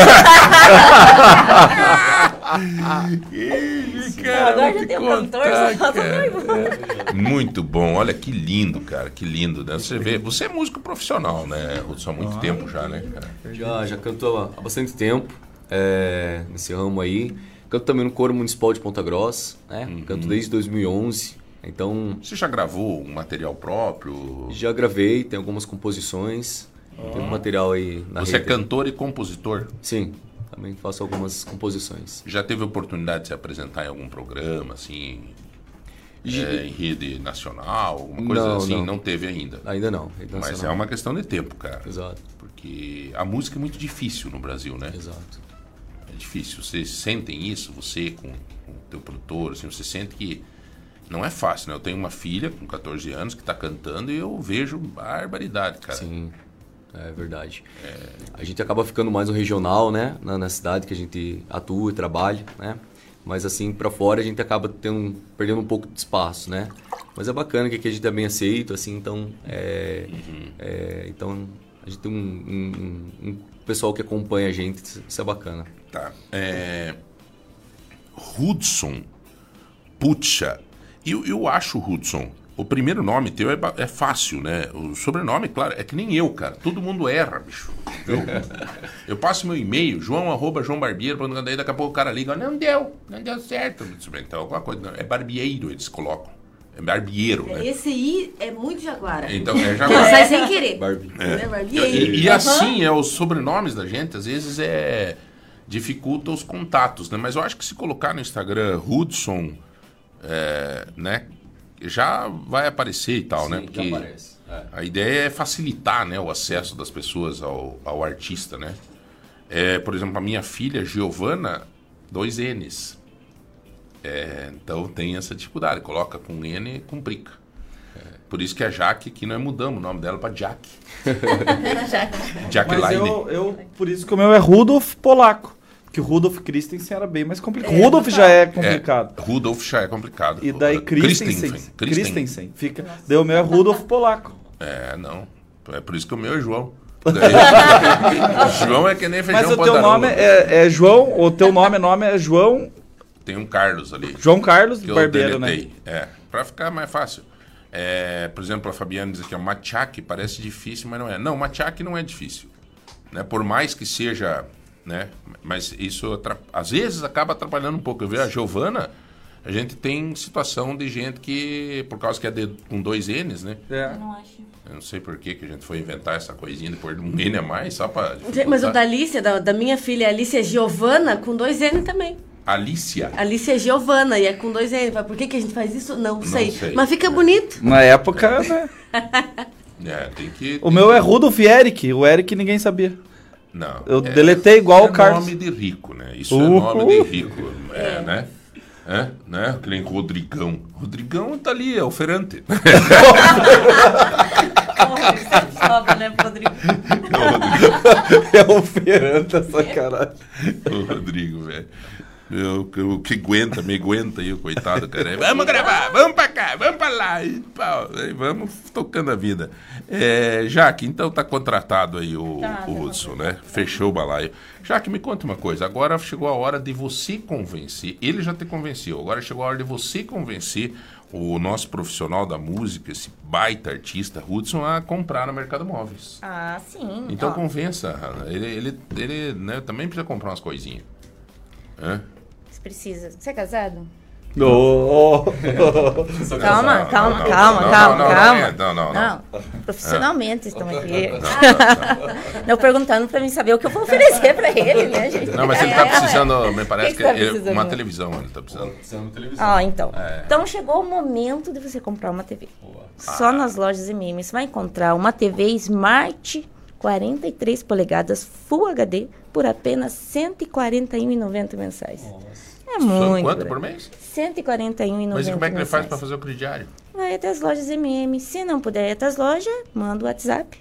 Agora já tem um cantor, só é. Muito bom, olha que lindo, cara, que lindo. Né? Você vê, você é músico profissional, né, Hudson? Há muito ah, tempo já, né, cara? Já, já cantou há bastante tempo é, nesse ramo aí. Canto também no Coro Municipal de Ponta Grossa, né? Uhum. Canto desde 2011. Então. Você já gravou um material próprio? Já gravei, tem algumas composições. Tem um material aí na Você é rede. é cantor e compositor? Sim, também faço algumas composições. Já teve oportunidade de se apresentar em algum programa, assim, é, em rede nacional, alguma coisa não, assim? Não. não teve ainda. Ainda não. Mas é uma questão de tempo, cara. Exato. Porque a música é muito difícil no Brasil, né? Exato. É difícil. Vocês sentem isso, você com, com o teu produtor, assim, você sente que não é fácil, né? Eu tenho uma filha com 14 anos que está cantando e eu vejo barbaridade, cara. Sim. É verdade. É... A gente acaba ficando mais no regional, né? Na, na, cidade que a gente atua e trabalha, né? Mas assim, para fora a gente acaba tendo, perdendo um pouco de espaço, né? Mas é bacana que aqui a gente é bem aceito, assim, então... É, uhum. é, então, a gente tem um, um, um, pessoal que acompanha a gente, isso é bacana. Tá. É... Hudson Pucha. Eu, eu acho, Hudson, o primeiro nome teu é, é, fácil, né? O sobrenome, claro, é que nem eu, cara. Todo mundo erra, bicho. Eu, eu passo meu e-mail, joão arroba João Barbeiro, daí daqui a pouco o cara liga, não deu, não deu certo. Então, alguma coisa, é barbieiro eles colocam. É barbieiro, né? Esse I é muito jaguara. Então, é jaguara. sai sem querer. É. é barbieiro. E, e assim, é os sobrenomes da gente, às vezes é dificulta os contatos, né? Mas eu acho que se colocar no Instagram Hudson, é, né? Já vai aparecer e tal, Sim, né? Porque é. a ideia é facilitar né, o acesso das pessoas ao, ao artista, né? É, por exemplo, a minha filha, Giovana, dois N's. É, então tem essa dificuldade, coloca com N com brica. É, por isso que a Jaque, que nós mudamos o nome dela para Jack. Jack Mas eu, eu, por isso que o meu é Rudolf Polaco. Que o Rudolf Christensen era bem mais complicado. É, Rudolf já é complicado. É, Rudolf já é complicado. E daí Christensen. Christensen. Christensen. Fica, daí o meu é Rudolf Polaco. É, não. É por isso que o meu é João. João é que nem feijão Mas o teu nome é, é, João, o teu nome, nome é João... Tem um Carlos ali. João Carlos Barbeiro, né? É, pra ficar mais fácil. É, por exemplo, a Fabiana diz aqui, ó, Machaque parece difícil, mas não é. Não, Machaque não é difícil. Né? Por mais que seja né? Mas isso às vezes acaba atrapalhando um pouco. Eu vejo a Giovana, a gente tem situação de gente que, por causa que é de, com dois N's, né? É. Eu não acho. Eu não sei por que, que a gente foi inventar essa coisinha de pôr um N a mais, só pra. Mas o da Alicia, da, da minha filha Alicia Giovana, com dois N também. Alicia. Alicia Giovana, e é com dois N. Por que, que a gente faz isso? Não, não sei. sei. Mas fica bonito. Na época, né? é, tem que. O meu é Rudolf Eric. O Eric ninguém sabia. Não. Eu é, deletei igual é o Carlos. nome de rico, né? Isso é nome de rico. É, né? É, né? Que nem Rodrigão. Rodrigão tá ali, é oferante. é oferante essa caralho. O Rodrigo, velho. O que aguenta, me aguenta aí, o coitado, cara. Vamos gravar, vamos pra cá, vamos pra lá. E, pau, aí vamos tocando a vida. É, Jaque, então tá contratado aí o, tá, o Hudson, né? Fechou o balaio. Jaque, me conta uma coisa. Agora chegou a hora de você convencer. Ele já te convenceu. Agora chegou a hora de você convencer o nosso profissional da música, esse baita artista Hudson, a comprar no Mercado Móveis. Ah, sim. Então Ó. convença. Ele, ele, ele né, também precisa comprar umas coisinhas. É? precisa. Você é casado? Oh. calma, calma, calma, calma, calma. Não, não, não. Profissionalmente estão aqui. Não perguntando para mim saber o que eu vou oferecer para ele, né, gente? Não, mas ele está precisando, me parece que, que uma televisão, ele está precisando. precisando de televisão. Ah, então. É. Então chegou o momento de você comprar uma TV. Boa. Só ah. nas lojas MM você vai encontrar uma TV Smart 43 polegadas Full HD por apenas R$ 141,90 mensais. Nossa. É muito. Quanto por mês? 141,90. Mas e como é que ele faz para fazer o crediário? Vai até as lojas MM. Se não puder ir até as lojas, manda o WhatsApp.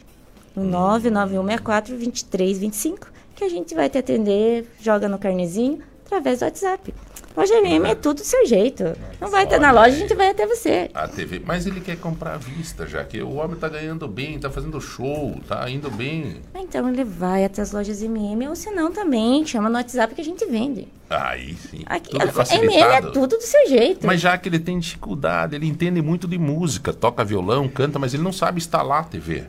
No hum. 99164 2325, que a gente vai te atender, joga no carnezinho, através do WhatsApp. Loja MM é tudo do seu jeito. Não vai estar na loja, a gente vai até você. A TV. Mas ele quer comprar à vista, já que o homem está ganhando bem, está fazendo show, está indo bem. Então ele vai até as lojas MM, ou se não também, chama no WhatsApp que a gente vende. Aí sim. Aqui, tudo a MM é tudo do seu jeito. Mas já que ele tem dificuldade, ele entende muito de música, toca violão, canta, mas ele não sabe instalar a TV.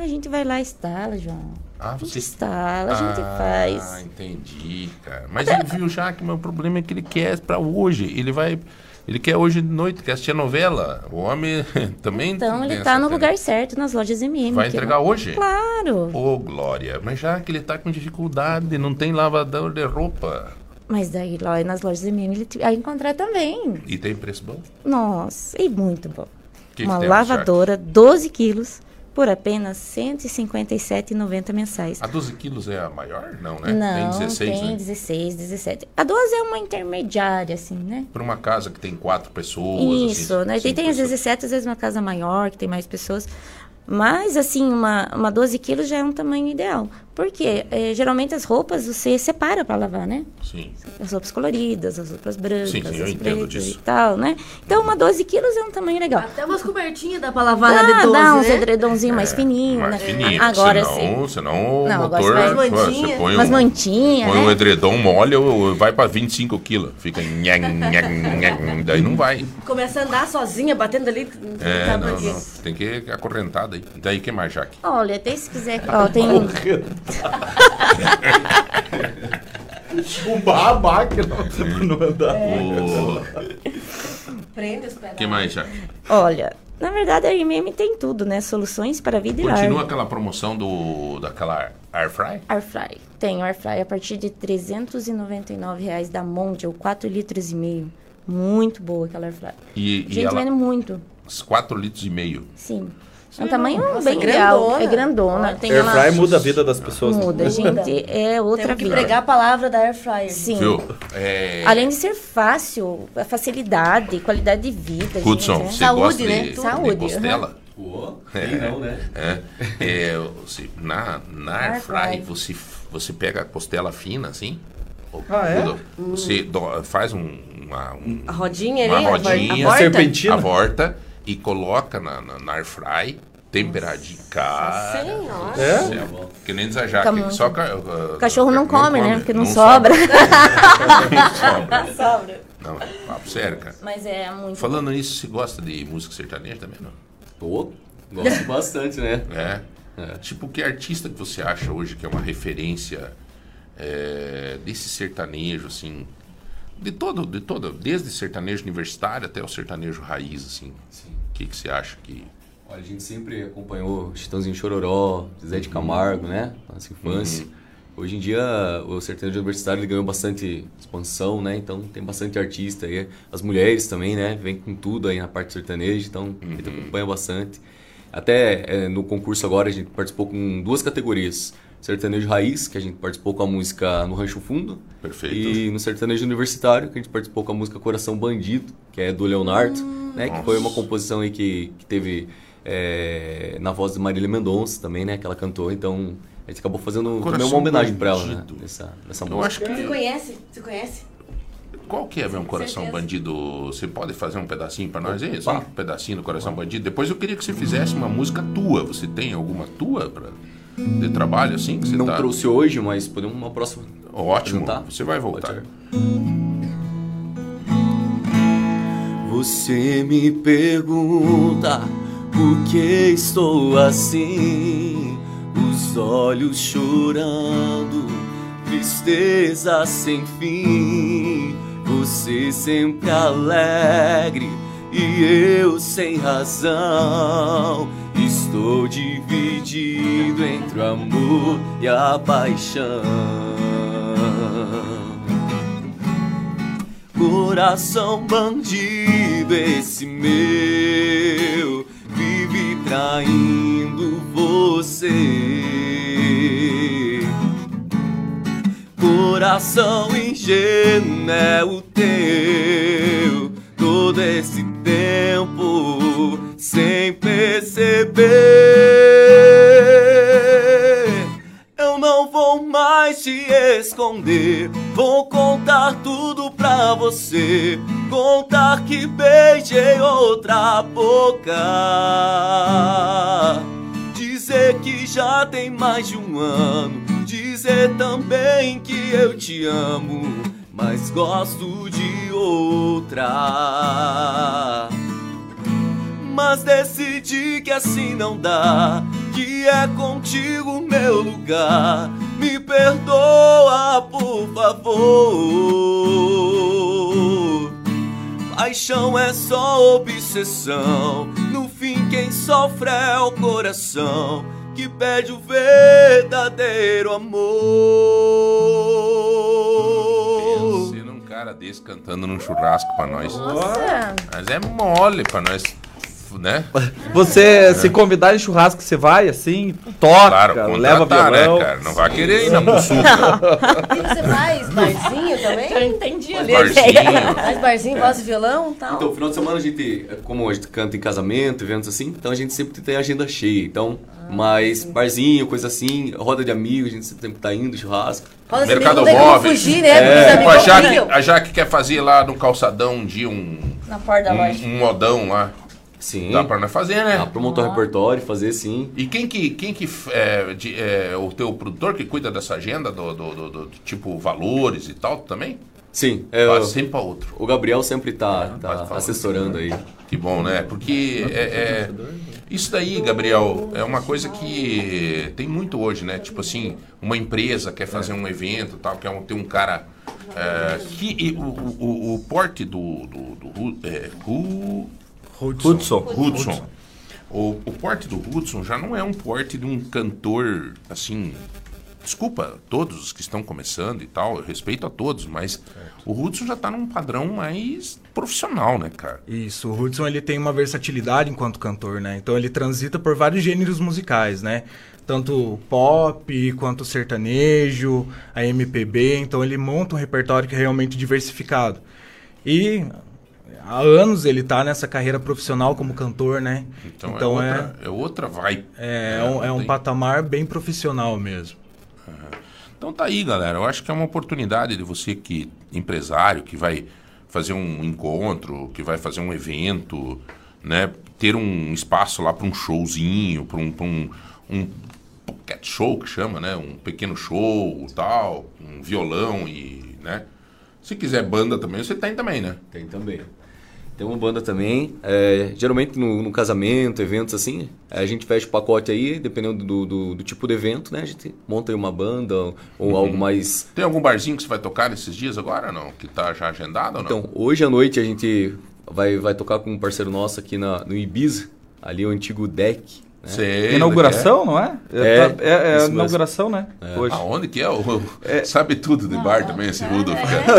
A gente vai lá e instala, João. Ah, você... A gente instala, a gente ah, faz. Ah, entendi, cara. Mas ele viu já que o meu problema é que ele quer para hoje. Ele vai. Ele quer hoje de noite, quer assistir a novela. O homem também. Então ele tá no lugar certo, nas lojas MM. Vai entregar não... hoje? Claro. Ô, oh, Glória. Mas já que ele tá com dificuldade, não tem lavador de roupa. Mas daí lá nas lojas MM ele vai encontrar também. E tem preço bom? Nossa, e muito bom. Que Uma que lavadora, 12 quilos por apenas R$ 157,90 mensais. A 12 quilos é a maior? Não, né? Não, tem 16, tem né? 16, 17. A 12 é uma intermediária, assim, né? Para uma casa que tem quatro pessoas. Isso, assim, né? E tem as 17, às vezes uma casa maior, que tem mais pessoas. Mas, assim, uma, uma 12 quilos já é um tamanho ideal. Porque é, geralmente as roupas você separa para lavar, né? Sim. As roupas coloridas, as roupas brancas, Sim, sim, eu as entendo pretas disso. e tal, né? Então, uma 12 quilos é um tamanho legal. Até umas cobertinhas dá pra lavar na Dá, de 12, dá uns né? edredomzinhos mais fininhos, Mais né? fininho, Agora senão, sim. senão o Não, motor... pô, mantinha. você põe Umas um, mantinhas, põe né? um edredom mole, ou vai pra 25 quilos. Fica... nhang, nhang, nhang, daí não vai. Começa a andar sozinha, batendo ali. É, não, não. Tem que acorrentada aí. Daí que mais, Jaque? Olha, até se quiser. Ó, tem um. Bombar a máquina não andar. O Prende os pedais. que mais, Jaque? Olha, na verdade a RMM tem tudo, né? Soluções para vida e lar. Continua aquela promoção do, daquela Air Fry? Airfry. Tem Airfry a partir de 399 reais da Mondial, 4 litros e meio. Muito boa aquela Airfry. E, A e gente ela... vende muito, 4 litros e meio. sim. É um tamanho Nossa, bem é legal. grandona. É grandona. Tem ela... Airfry muda a vida das pessoas. né? Muda, gente. É outra Temos que vida. pregar a palavra da Air Fryer. Sim. Viu? É... Além de ser fácil, a facilidade, qualidade de vida. Hudson, gente, você é. Saúde, gosta né? de, de Saúde, costela? Pô, quem não, né? É, é, você, na, na Air Air Fry, você, você pega a costela fina assim, Ah, é? tudo, você do- faz um, uma, um- A rodinha uma ali, a rodinha, vorta. Serpentina? a volta e coloca na, na, na Air Fry, temperadinho. Cara, Senhora. É? que nem desajar. Que. Só ca- uh, cachorro não come, né? Porque não, sobra. não sobra. sobra. Não, papo sério, cara. Mas é muito. Falando nisso, você gosta de música sertaneja também, não? Pô, gosto bastante, né? É. É. Tipo, que artista que você acha hoje que é uma referência é, desse sertanejo, assim, de todo, de todo, desde sertanejo universitário até o sertanejo raiz, assim. Sim. Que, que você acha que... Olha, a gente sempre acompanhou Chitãozinho Chororó, Zé de Camargo, né? Nossa infância. Hoje em dia, o sertanejo universitário ganhou bastante expansão, né? Então, tem bastante artista aí. As mulheres também, né? Vem com tudo aí na parte sertaneja, então a gente acompanha bastante. Até é, no concurso agora, a gente participou com duas categorias. Sertanejo Raiz, que a gente participou com a música No Rancho Fundo. Perfeito. E no sertanejo universitário, que a gente participou com a música Coração Bandido, que é do Leonardo, né? Que foi uma Nossa. composição aí que, que teve é, na voz de Marília Mendonça também, né? Que ela cantou. Então, a gente acabou fazendo também uma homenagem pra ela, né? Nessa, nessa Eu música. acho Você que... conhece? Você conhece? Qual que é, meu coração certeza. bandido? Você pode fazer um pedacinho pra nós aí? Só Opa. um pedacinho do coração bandido? Depois eu queria que você fizesse uma música tua. Você tem alguma tua pra, de trabalho, assim? Que você Não tá... trouxe hoje, mas podemos uma próxima. Ótimo, Apresentar? você vai voltar. Você me pergunta por que estou assim, os olhos chorando, tristeza sem fim. Você sempre alegre e eu sem razão. Estou dividido entre o amor e a paixão. Coração bandido, esse meu vive traindo você. Coração ingênuo é o teu, todo esse tempo sem perceber. Eu não vou mais te esconder. Vou contar tudo pra você. Contar que beijei outra boca. Dizer que já tem mais de um ano. Dizer também que eu te amo. Mas gosto de outra. Mas decidi que assim não dá. Que é contigo meu lugar. Me perdoa, por favor. Paixão é só obsessão. No fim, quem sofre é o coração que pede o verdadeiro amor. Pense num cara desse cantando num churrasco pra nós. Nossa, Mas é mole pra nós né? Você se convidar em churrasco, você vai assim, toca, Claro, leva contratar, violão. né, cara? Não vai querer ir na muçuca. E você faz barzinho também? Eu entendi ali. barzinho. Faz barzinho, voz e violão e tal? Então, final de semana a gente, como a gente canta em casamento, eventos assim, então a gente sempre tem agenda cheia. Então, mais barzinho, coisa assim, roda de amigos, a gente sempre tá indo, churrasco. Roda Mercado Móvel. fugir, né? É, tipo, a Jaque, a Jaque quer fazer lá no calçadão um dia um, Na porta da loja. um, um modão lá. Sim. Dá pra nós fazer, Dá né? pra montar um repertório, fazer sim. E quem que, quem que é, de- é, o teu produtor que cuida dessa agenda do, do, do- do- tipo valores e tal também? Sim. É, o, sempre pra outro. o Gabriel sempre tá, pode tá assessorando aí. Que bom, né? Porque é, é- isso daí, Gabriel, é uma coisa que tem muito hoje, né? Tipo assim, uma empresa quer fazer um evento, tal, quer um- ter um cara é, que e o, o, o- o porte do, do, do é, Ru- Hudson. Hudson. O, o porte do Hudson já não é um porte de um cantor assim. Desculpa todos os que estão começando e tal, eu respeito a todos, mas o Hudson já tá num padrão mais profissional, né, cara? Isso, o Hudson ele tem uma versatilidade enquanto cantor, né? Então ele transita por vários gêneros musicais, né? Tanto pop quanto sertanejo, a MPB, então ele monta um repertório que é realmente diversificado. E há anos ele tá nessa carreira profissional como cantor, né? Então, Então, é, outra, é... outra vibe. é, é um, é um tem- patamar bem profissional mesmo. Então tá aí, galera. Eu acho que é uma oportunidade de você que empresário que vai fazer um encontro, que vai fazer um evento, né, ter um espaço lá para um showzinho, para um, pra um um pocket show que chama, né, um pequeno show, tal, um violão e, né. Se quiser banda também, você tem também, né? Tem também. Tem uma banda também. é, geralmente no, no casamento, eventos assim, a gente fecha o pacote aí, dependendo do, do, do tipo de evento, né? A gente monta aí uma banda ou Uhum. algo mais. Tem algum barzinho que você vai tocar nesses dias agora, não? Que tá já agendado ou não? Então, hoje à noite a gente vai, vai tocar com um parceiro nosso aqui na, no Ibiza, ali o antigo deck. Né? Sei, Inauguração, não é? É, É, tá- é, é inauguração, né? Hoje. Aonde que é? O, Sabe tudo de bar também, esse Rudolf.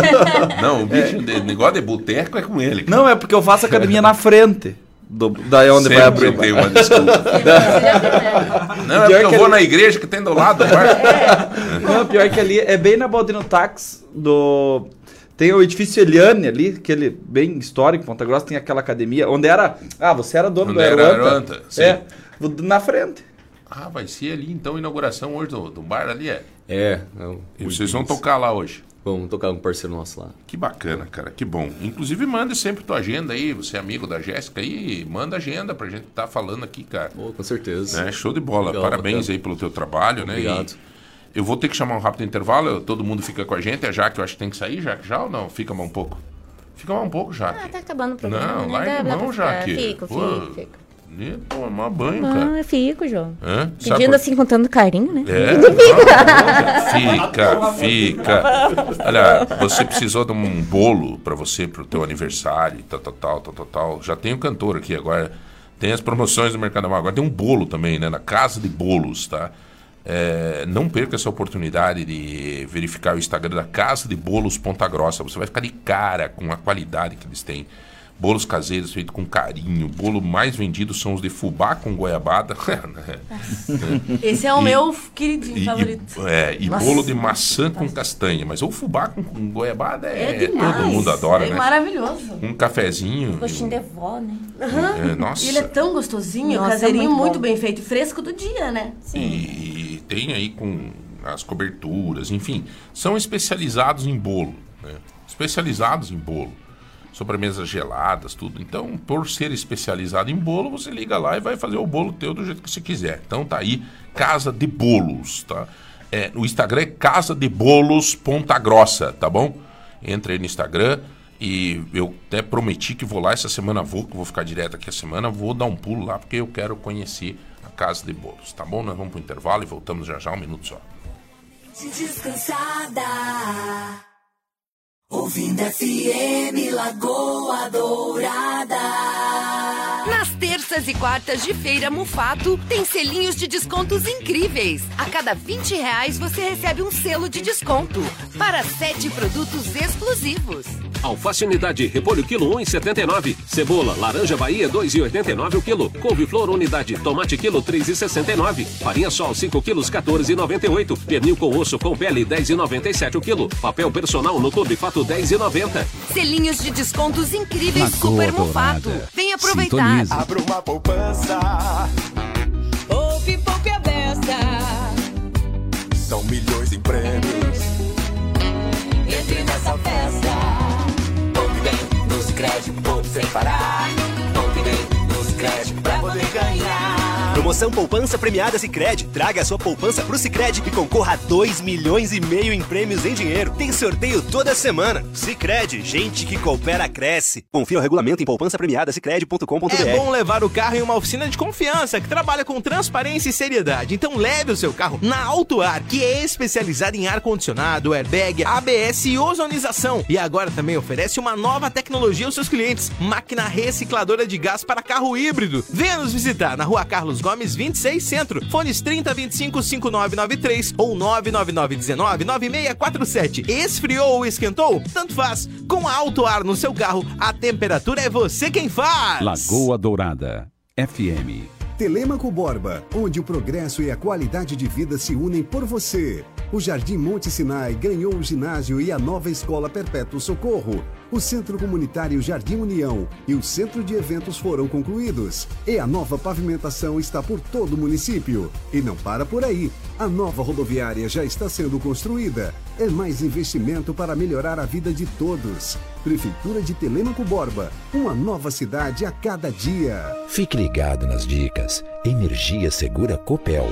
Não, o bicho, de, negócio de boteco é com ele. cara. Não, é porque eu faço academia na frente. Do, daí onde vai Sempre abrir. o bar. tem uma desculpa. Não, é porque eu vou na igreja que tem do lado do bar. Não, pior que ali é bem na Baldino Tax do. Tem o edifício Eliane ali, aquele bem histórico, Ponta Grossa, tem aquela academia, onde era. Ah, você era dono Onde do era Aeroanta. Aeroanta, sim. É, na frente. Ah, vai ser ali então, inauguração hoje do, do bar ali é. É. é o- E vocês vão tocar lá hoje. Vamos tocar com um parceiro nosso lá. Que bacana, cara, que bom. Inclusive, manda sempre tua agenda aí, você é amigo da Jéssica aí, manda agenda pra gente estar falando aqui, cara. Oh, com certeza. Né? Show de bola. Legal, Parabéns bacana. aí pelo teu trabalho, né? Obrigado. E eu vou ter que chamar um rápido intervalo, eu- todo mundo fica com a gente, a Jaque eu acho que tem que sair, Jaque, já ou não? Fica mais um pouco. Fica mais um pouco, Jaque. Ah, tá acabando o programa. Não, né? larga a mão. Jaque. Fico, Pô, fico, fico. Ia tomar banho, Não, cara. eu fico, João. Hã? Sabe Pedindo por- assim, com tanto carinho, né? É, não, fica, fica. Olha, você precisou de um bolo pra você, pro teu aniversário, e tal, tal, tal, tal, tal, tal. Já tem o cantor aqui agora. Tem as promoções do Mercado Mar. Agora tem um bolo também, né? Na Casa de Bolos, tá? É, não perca essa oportunidade de verificar o Instagram da Casa de Bolos Ponta Grossa. Você vai ficar de cara com a qualidade que eles têm. Bolos caseiros feitos com carinho. O bolo mais vendido são os de fubá com goiabada. Esse é o E- meu queridinho E, favorito. e- é, e Nossa. bolo de maçã com castanha. Mas o fubá com, com goiabada é, É demais. todo mundo adora, é né? maravilhoso. Um cafezinho. Gostinho de vó, né? é, nossa. E ele é tão gostosinho, Nossa, caseirinho, muito muito, bom. bem feito, fresco do dia, né? E tem aí com as coberturas, enfim. São especializados em bolo. Né? Especializados em bolo. Sobremesas geladas, tudo. Então, por ser especializado em bolo, você liga lá e vai fazer o bolo teu do jeito que você quiser. Então tá aí, Casa de Bolos, tá? É, o Instagram é Casa de Bolos Ponta Grossa, tá bom? Entra aí no Instagram e eu até prometi que vou lá essa semana, vou, que vou ficar direto aqui a semana, vou dar um pulo lá porque eu quero conhecer a Casa de Bolos, tá bom? Nós vamos pro intervalo e voltamos já já, um minuto só. Descansada. Ouvindo FM Lagoa Dourada. Nas terças e quartas de feira Mufato tem selinhos de descontos incríveis. A cada 20 reais você recebe um selo de desconto para sete produtos exclusivos. Alface unidade, repolho quilo 1,79. Cebola, laranja Bahia 2,89 o quilo. Couve-flor unidade, tomate quilo 3,69. Farinha sol 5 quilos 14,98. Pernil com osso com pele 10,97 o quilo. Papel personal no Clube Fato 10,90. Selinhos de descontos incríveis Lagoa Super Mufato. Vem aproveitar. Sintonize. Abra uma poupança. Poupe, poupe a beça. São milhões em prêmios. Entre nessa festa. Créditos, poupe sem parar. Poupe bem nos créditos pra poder ganhar. Promoção Poupança Premiada Sicredi. Traga a sua poupança pro Sicredi e concorra a 2 milhões e meio em prêmios em dinheiro. Tem sorteio toda semana. Sicredi, gente que coopera cresce. Confira o regulamento em poupança premiada. É bom levar o carro em uma oficina de confiança que trabalha com transparência e seriedade. Então leve o seu carro na Auto Ar, que é especializada em ar condicionado, airbag, ABS e ozonização. E agora também oferece uma nova tecnologia aos seus clientes: máquina recicladora de gás para carro híbrido. Venha nos visitar na Rua Carlos Gomes 26 Centro. Fones 30 25 5993 ou 999 19 9647. Esfriou ou esquentou? Tanto faz. Com a Auto Ar no seu carro, a temperatura é você quem faz. Lagoa Dourada FM. Telemaco Borba, onde o progresso e a qualidade de vida se unem por você. O Jardim Monte Sinai ganhou o ginásio e a nova escola Perpétuo Socorro. O Centro Comunitário Jardim União e o Centro de Eventos foram concluídos. E a nova pavimentação está por todo o município. E não para por aí. A nova rodoviária já está sendo construída. É mais investimento para melhorar a vida de todos. Prefeitura de Telemaco Borba. Uma nova cidade a cada dia. Fique ligado nas dicas. Energia Segura Copel.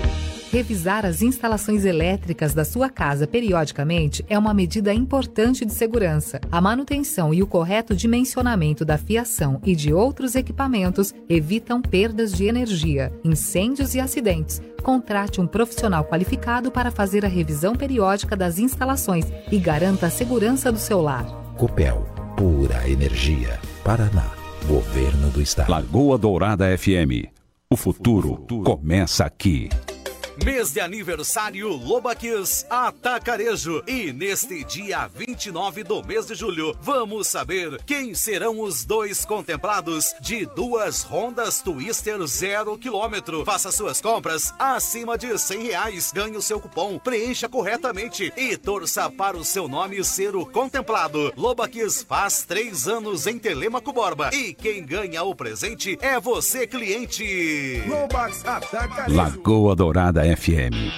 Revisar as instalações elétricas da sua casa periodicamente é uma medida importante de segurança. A manutenção e o correto dimensionamento da fiação e de outros equipamentos evitam perdas de energia, incêndios e acidentes. Contrate um profissional qualificado para fazer a revisão periódica das instalações e garanta a segurança do seu lar. Copel, pura energia. Paraná, Governo do Estado. Lagoa Dourada FM. O futuro, o futuro. começa aqui. Mês de aniversário Lobaquis Atacarejo. E neste dia 29 do mês de julho, vamos saber quem serão os dois contemplados de duas Hondas Twister zero quilômetro. Faça suas compras acima de 100 reais. Ganhe o seu cupom, preencha corretamente e torça para o seu nome ser o contemplado. Lobaquis faz três anos em Telemaco Borba. E quem ganha o presente é você, cliente. Lobax Atacarejo. Lagoa Dourada FM.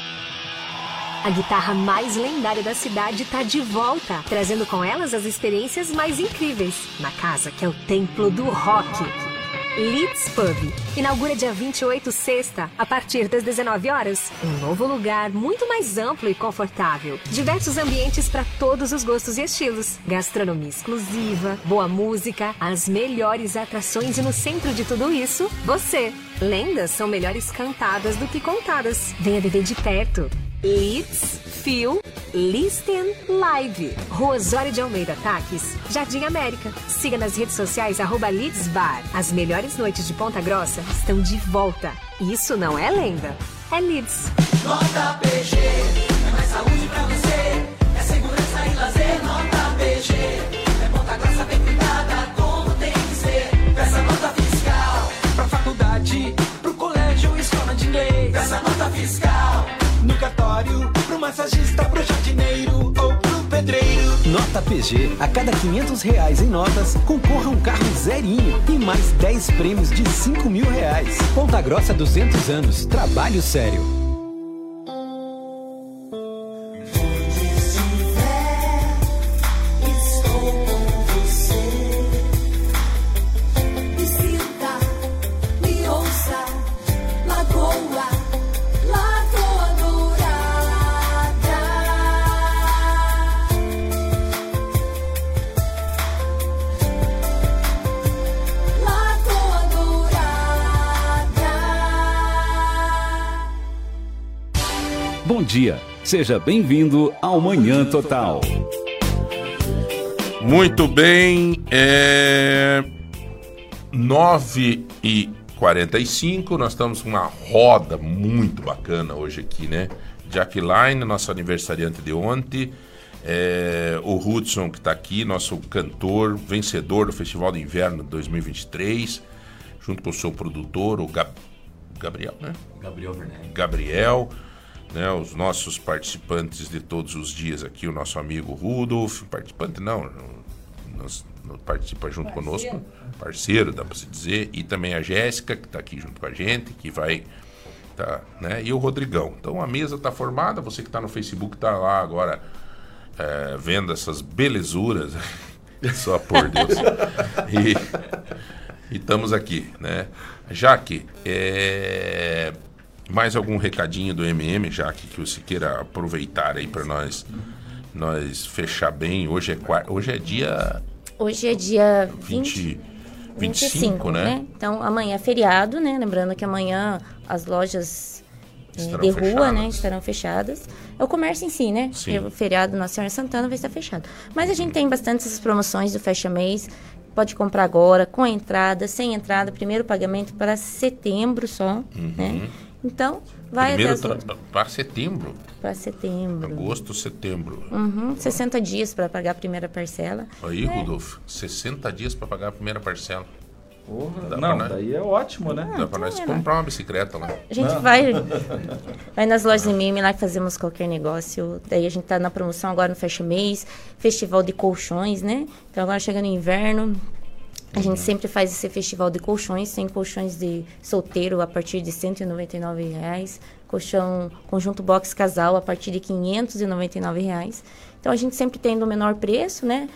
A guitarra mais lendária da cidade está de volta, trazendo com elas as experiências mais incríveis na casa que é o templo do rock. Leeds Pub. Inaugura dia 28 sexta, a partir das 19 horas. Um novo lugar muito mais amplo e confortável. Diversos ambientes para todos os gostos e estilos. Gastronomia exclusiva, boa música, as melhores atrações e no centro de tudo isso, você. Lendas são melhores cantadas do que contadas. Venha viver de perto. Leeds, Feel, Listen Live. Rua Osório de Almeida Taques, Jardim América. Siga nas redes sociais arroba Leeds Bar. As melhores noites de Ponta Grossa estão de volta. Isso não é lenda, é Leeds. Nota PG, é mais saúde pra você. É segurança e lazer, nota PG. É Ponta Grossa bem cuidada, como tem que ser. Peça nota fiscal pra faculdade, pro colégio, escola de inglês. Peça nota fiscal no cartório, massagista, pro jardineiro ou pro pedreiro. Nota PG, a cada 500 reais em notas, concorra um carro zerinho e mais 10 prêmios de 5 mil reais. Ponta Grossa 200 anos, trabalho sério. Dia, seja bem-vindo ao Manhã Total. Muito bem, é. 9 e 7h45, nós estamos com uma roda muito bacana hoje aqui, né? Jackline, nosso aniversariante de ontem. É, o Hudson, que está aqui, nosso cantor, vencedor do Festival de Inverno 2023, junto com o seu produtor, o Gab- Gabriel, né? Gabriel Werneck. Gabriel, né, os nossos participantes de todos os dias aqui, o nosso amigo Rudolf, participante não, participa junto conosco, parceiro, dá para se dizer, e também a Jéssica, que está aqui junto com a gente, que vai, tá, né, e o Rodrigão. Então a mesa está formada, você que está no Facebook está lá agora é, vendo essas belezuras, só por Deus. E, e estamos aqui, né? Jaque, é, mais algum recadinho do MM, Jaque, que você queira aproveitar aí para nós, nós fechar bem. Hoje é, hoje é dia Hoje é dia 20, 20, 25, né? Então amanhã é feriado, né? Lembrando que amanhã as lojas eh, Estarão de rua, fechadas. né, estarão fechadas. É o comércio em si, né? Sim. O feriado Nossa Senhora Santana vai estar fechado. Mas a gente tem bastante essas promoções do Fecha Mês. Pode comprar agora, com entrada, sem entrada, primeiro pagamento para setembro só, né? Então, vai Primeiro até para setembro, para setembro. agosto, setembro. Uhum, 60 dias para pagar a primeira parcela. Aí, É. Rodolfo, 60 dias para pagar a primeira parcela. Porra, Dá não, pra daí é ótimo, né? Dá para nós comprar uma bicicleta lá. A gente vai, vai nas lojas de meme lá que fazemos qualquer negócio. Daí a gente tá na promoção agora no Fecha Mês, festival de colchões, né? Então agora chegando o inverno, a Uhum. gente sempre faz esse festival de colchões. Tem colchões de solteiro a partir de 199 reais. Colchão conjunto box casal a partir de 599 reais. Então a gente sempre tem no menor preço, né?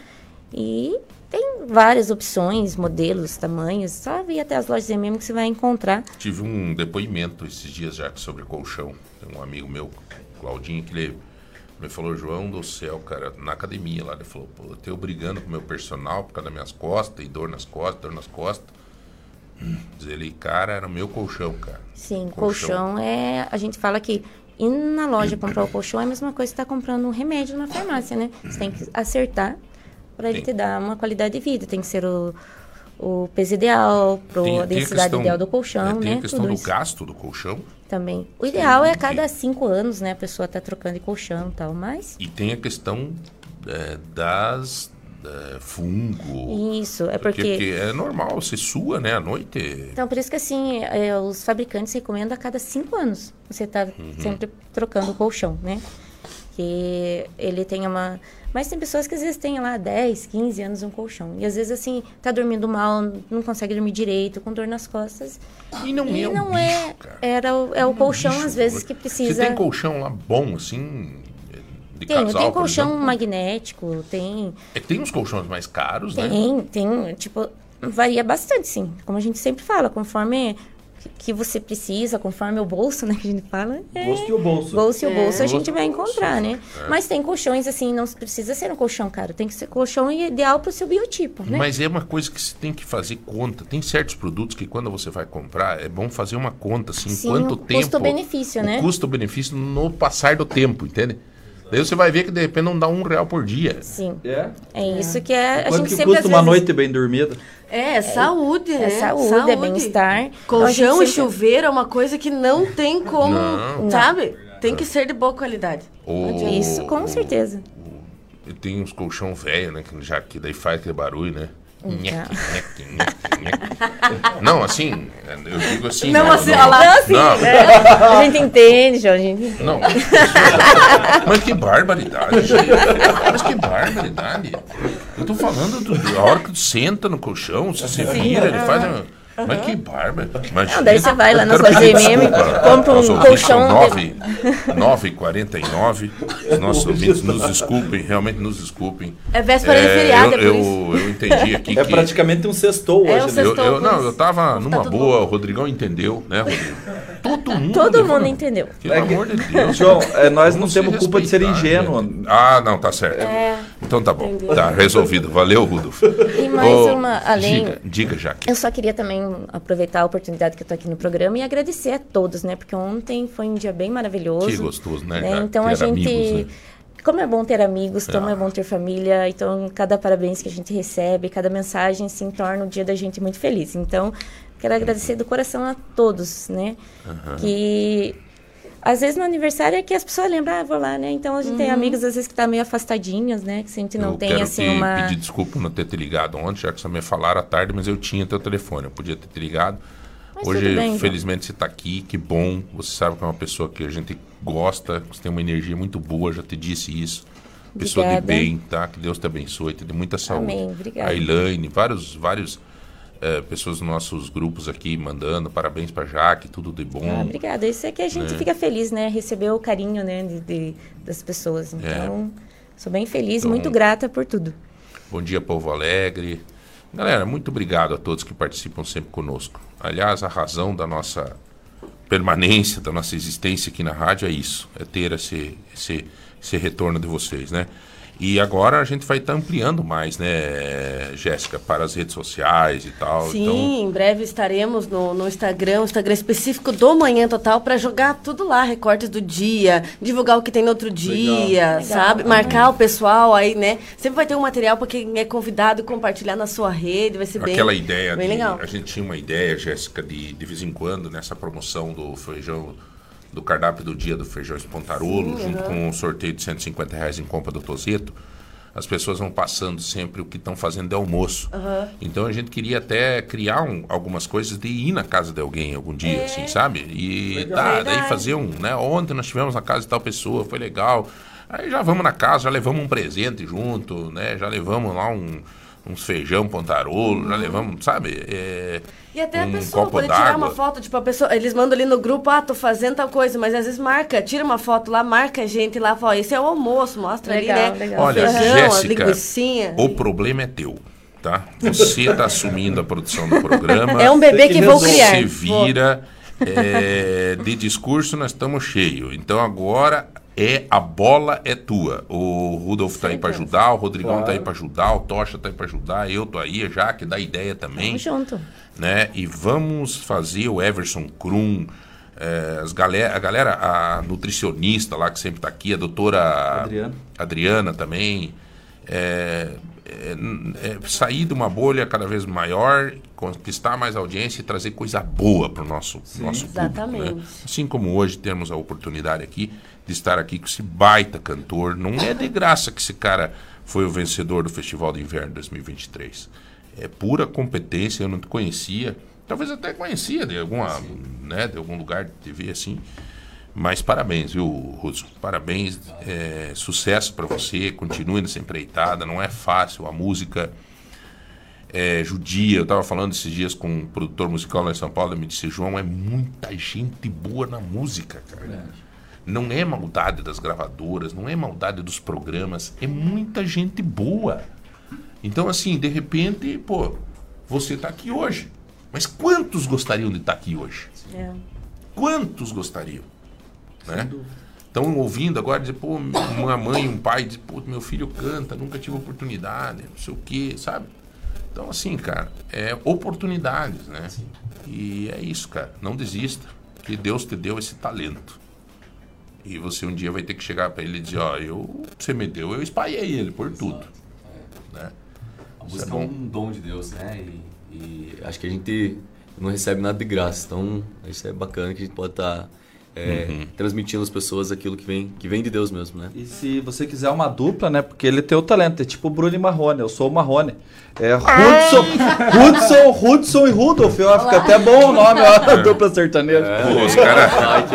E tem várias opções, modelos, tamanhos. Só vir até as lojas MM que você vai encontrar. Tive um depoimento esses dias já sobre colchão. Tem um amigo meu, Claudinho, que ele me falou, João do céu, cara, na academia lá, ele falou, pô, eu tenho brigando com o meu personal por causa das minhas costas, e dor nas costas, dor nas costas. Hum, Diz ele, cara, era o meu colchão, cara. Sim, colchão. é. A gente fala que ir na loja comprar o colchão é a mesma coisa que estar comprando um remédio na farmácia, né? Você tem que acertar para ele Tem. te dar uma qualidade de vida. Tem que ser o, o peso ideal, pro, Tem- a tem densidade questão- ideal do é, colchão, Tem né? a questão Tudo do isso gasto do colchão também. O ideal é a cada cinco anos, né? A pessoa tá trocando de colchão e tal, mas. e tem a questão é, das é, fungo. Isso, é porque- é normal, você sua, né, à noite. Então, por isso que assim, é, os fabricantes recomendam a cada cinco anos você tá Uhum. sempre trocando o colchão, né? Que ele tenha uma. Mas tem pessoas que às vezes têm lá 10, 15 anos um colchão. E às vezes, assim, tá dormindo mal, não consegue dormir direito, com dor nas costas. E não é um não é. Era o, é o colchão, às vezes, que precisa. Você tem colchão lá bom, assim, de Tem, casal, tem colchão magnético, tem. É que tem uns colchões mais caros, né? Tem, tem, tipo, varia bastante, sim. Como a gente sempre fala, conforme que você precisa, conforme o bolso, né, que a gente fala. é- Gosto e o bolso. Bolso e o É. bolso a gente Gosto e vai o bolso. encontrar, né? É. Mas tem colchões, assim, não precisa ser um colchão caro. Tem que ser colchão ideal pro seu biotipo, né? Mas é uma coisa que você tem que fazer conta. Tem certos produtos que quando você vai comprar, é bom fazer uma conta, assim, Sim, quanto o tempo... custo-benefício, né? O custo-benefício no passar do tempo, entende? Daí você vai ver que de repente não dá um real por dia. Sim. É? É isso que é. A Quanto gente que sempre custa uma vezes- noite bem dormida? É, saúde, é né? saúde, é bem-estar. Então, a Colchão e sempre- chuveiro é uma coisa que não tem como, Não. sabe? Tem que ser de boa qualidade. O- Isso, com certeza. E tem uns colchão velho, né? Que já que daí faz aquele barulho, né? Nheque, nheque, nheque, nheque. Não, assim, eu digo assim. Não, assim, não- olha lá. Não, assim, não. é. A gente entende, João, a gente... Não. Mas que barbaridade, gente. Mas que barbaridade. Eu tô falando do, da hora que tu senta no colchão, você se vira, ele faz. Uma- Mas que barba. Mas, Não, daí você vai lá nas lojas pedir MM, compra um são colchão nove- 9h49. Os nossos ouvintes nos desculpem, realmente nos desculpem. É véspera de feriado, eu, é eu, eu entendi aqui É que. praticamente um sextou É hoje, um né? sextou, Eu, eu- não, eu tava numa tudo boa, o Rodrigão entendeu, né, Rodrigo? Todo mundo. Todo mundo entendeu. Pelo É que- amor de Deus. João, é, nós não Vamos temos culpa de ser ingênuo. gente. Ah, não, tá certo. É. Então tá bom. Entendeu. Tá resolvido. Valeu, Rudolf. E mais Ô, uma, além... Diga, diga Jaque. Eu só queria também aproveitar a oportunidade que eu tô aqui no programa e agradecer a todos, né? Porque ontem foi um dia bem maravilhoso. Que gostoso, né, Jaque? Então a Ter gente... amigos, né? Como é bom ter amigos, como Ah. é bom ter família. Então, cada parabéns que a gente recebe, cada mensagem, assim, torna o dia da gente muito feliz. Então, quero agradecer do coração a todos, né? Aham. Que às vezes no aniversário é que as pessoas lembram, ah, vou lá, né? Então a gente tem Uhum. amigos às vezes que tá meio afastadinhos, né? Que a gente não eu tem quero assim te uma pedir desculpa por não ter te ligado ontem, já que você me falaram à tarde, mas eu tinha teu telefone, eu podia ter te ligado. Mas Hoje, tudo bem, então. felizmente, você está aqui, que bom. Você sabe que é uma pessoa que a gente gosta, você tem uma energia muito boa, já te disse isso. Pessoa Obrigada. de bem, tá? Que Deus te abençoe, te dê muita saúde. Amém, obrigada. A Elaine, vários, vários eh, pessoas dos nossos grupos aqui mandando parabéns pra Jaque, tudo de bom. Ah, obrigada. Isso é que a gente Né? fica feliz, né? Receber o carinho, né, de, de- das pessoas. Então, sou bem feliz, Então- muito grata por tudo. Bom dia, povo alegre. Galera, muito obrigado a todos que participam sempre conosco. Aliás, a razão da nossa permanência, da nossa existência aqui na rádio é isso, é ter esse, esse, esse retorno de vocês, né? E agora a gente vai estar ampliando mais, né, Jéssica, para as redes sociais e tal. Sim, Então, em breve estaremos no, no Instagram, um Instagram específico do Manhã Total, para jogar tudo lá, recortes do dia, divulgar o que tem no outro dia, Legal. sabe? Marcar o pessoal aí, né? Sempre vai ter um material para quem é convidado compartilhar na sua rede, vai ser bem, aquela ideia, bem de- legal. a gente tinha uma ideia, Jéssica, de de vez em quando, nessa promoção do feijão, do cardápio do dia do feijão espontarolo, Sim, junto aham. com o sorteio de 150 reais em compra do Tozeto, as pessoas vão passando sempre o que estão fazendo de almoço. Aham. Então a gente queria até criar um- algumas coisas de ir na casa de alguém algum dia, assim, sabe? E Legal. tá, daí fazer um, né? Ontem nós tivemos na casa de tal pessoa, foi legal. Aí já vamos na casa, já levamos um presente junto, né? Já levamos lá um, uns feijão pontarolo, já levamos, sabe? É, E até a um pessoa copo poder tirar uma foto, tipo, a pessoa, eles mandam ali no grupo, ah, tô fazendo tal coisa, mas às vezes marca, tira uma foto lá, marca a gente lá, fala, esse é o almoço, mostra Legal, ali, né? legal. O Olha, feijão, a Jéssica, o problema é teu, tá? Você tá assumindo a produção do programa. É um bebê que vou criar. Você vira. é, de discurso nós estamos cheios. Então agora é a bola é tua. O Rudolf tá aí para ajudar, o Rodrigão tá aí para ajudar, o Tocha tá aí para ajudar, eu tô aí, já que dá ideia também Tamo junto. né? E vamos fazer o Everson Krum, eh, as galera, a galera, a nutricionista lá que sempre está aqui, a doutora Adriana. Adriana também, é, é, é sair de uma bolha cada vez maior, conquistar mais audiência e trazer coisa boa para o nosso, nosso público. Né? Exatamente. Assim como hoje temos a oportunidade aqui de estar aqui com esse baita cantor. Não é de graça que esse cara foi o vencedor do Festival de Inverno 2023. É pura competência, eu não te conhecia. Talvez até conhecia de alguma, né, de algum lugar de TV assim. Mas parabéns, viu, Russo? Parabéns, é, sucesso para você. Continue nessa empreitada. Não é fácil. A música é judia. Eu estava falando esses dias com um produtor musical lá em São Paulo. Ele me disse: João, é muita gente boa na música, cara. Não é maldade das gravadoras, não é maldade dos programas. É muita gente boa. Então, assim, de repente, pô, você está aqui hoje. Mas quantos gostariam de estar aqui hoje? É. Quantos gostariam? Né? Estão ouvindo agora dizer, pô, uma mãe, um pai, diz, pô, meu filho canta, nunca tive oportunidade, não sei o quê, sabe? Então, assim, cara, é oportunidades, né? E é isso, cara. Não desista, que Deus te deu esse talento. E você um dia vai ter que chegar para ele e dizer, ó, eu, você me deu, eu espalhei ele por tudo. Né? A Isso música é é um dom de Deus, né? E, e acho que a gente não recebe nada de graça. Então, isso é bacana que a gente pode estar Uhum. transmitindo às pessoas aquilo que vem, que vem de Deus mesmo, né? E se você quiser uma dupla, né? Porque ele tem o talento, é tipo o Bruno e Marrone, eu sou o Marrone. É Hudson, Hudson, Hudson e Rudolf, ó, fica até bom o nome, ó, dupla sertaneja. Pô, os cara-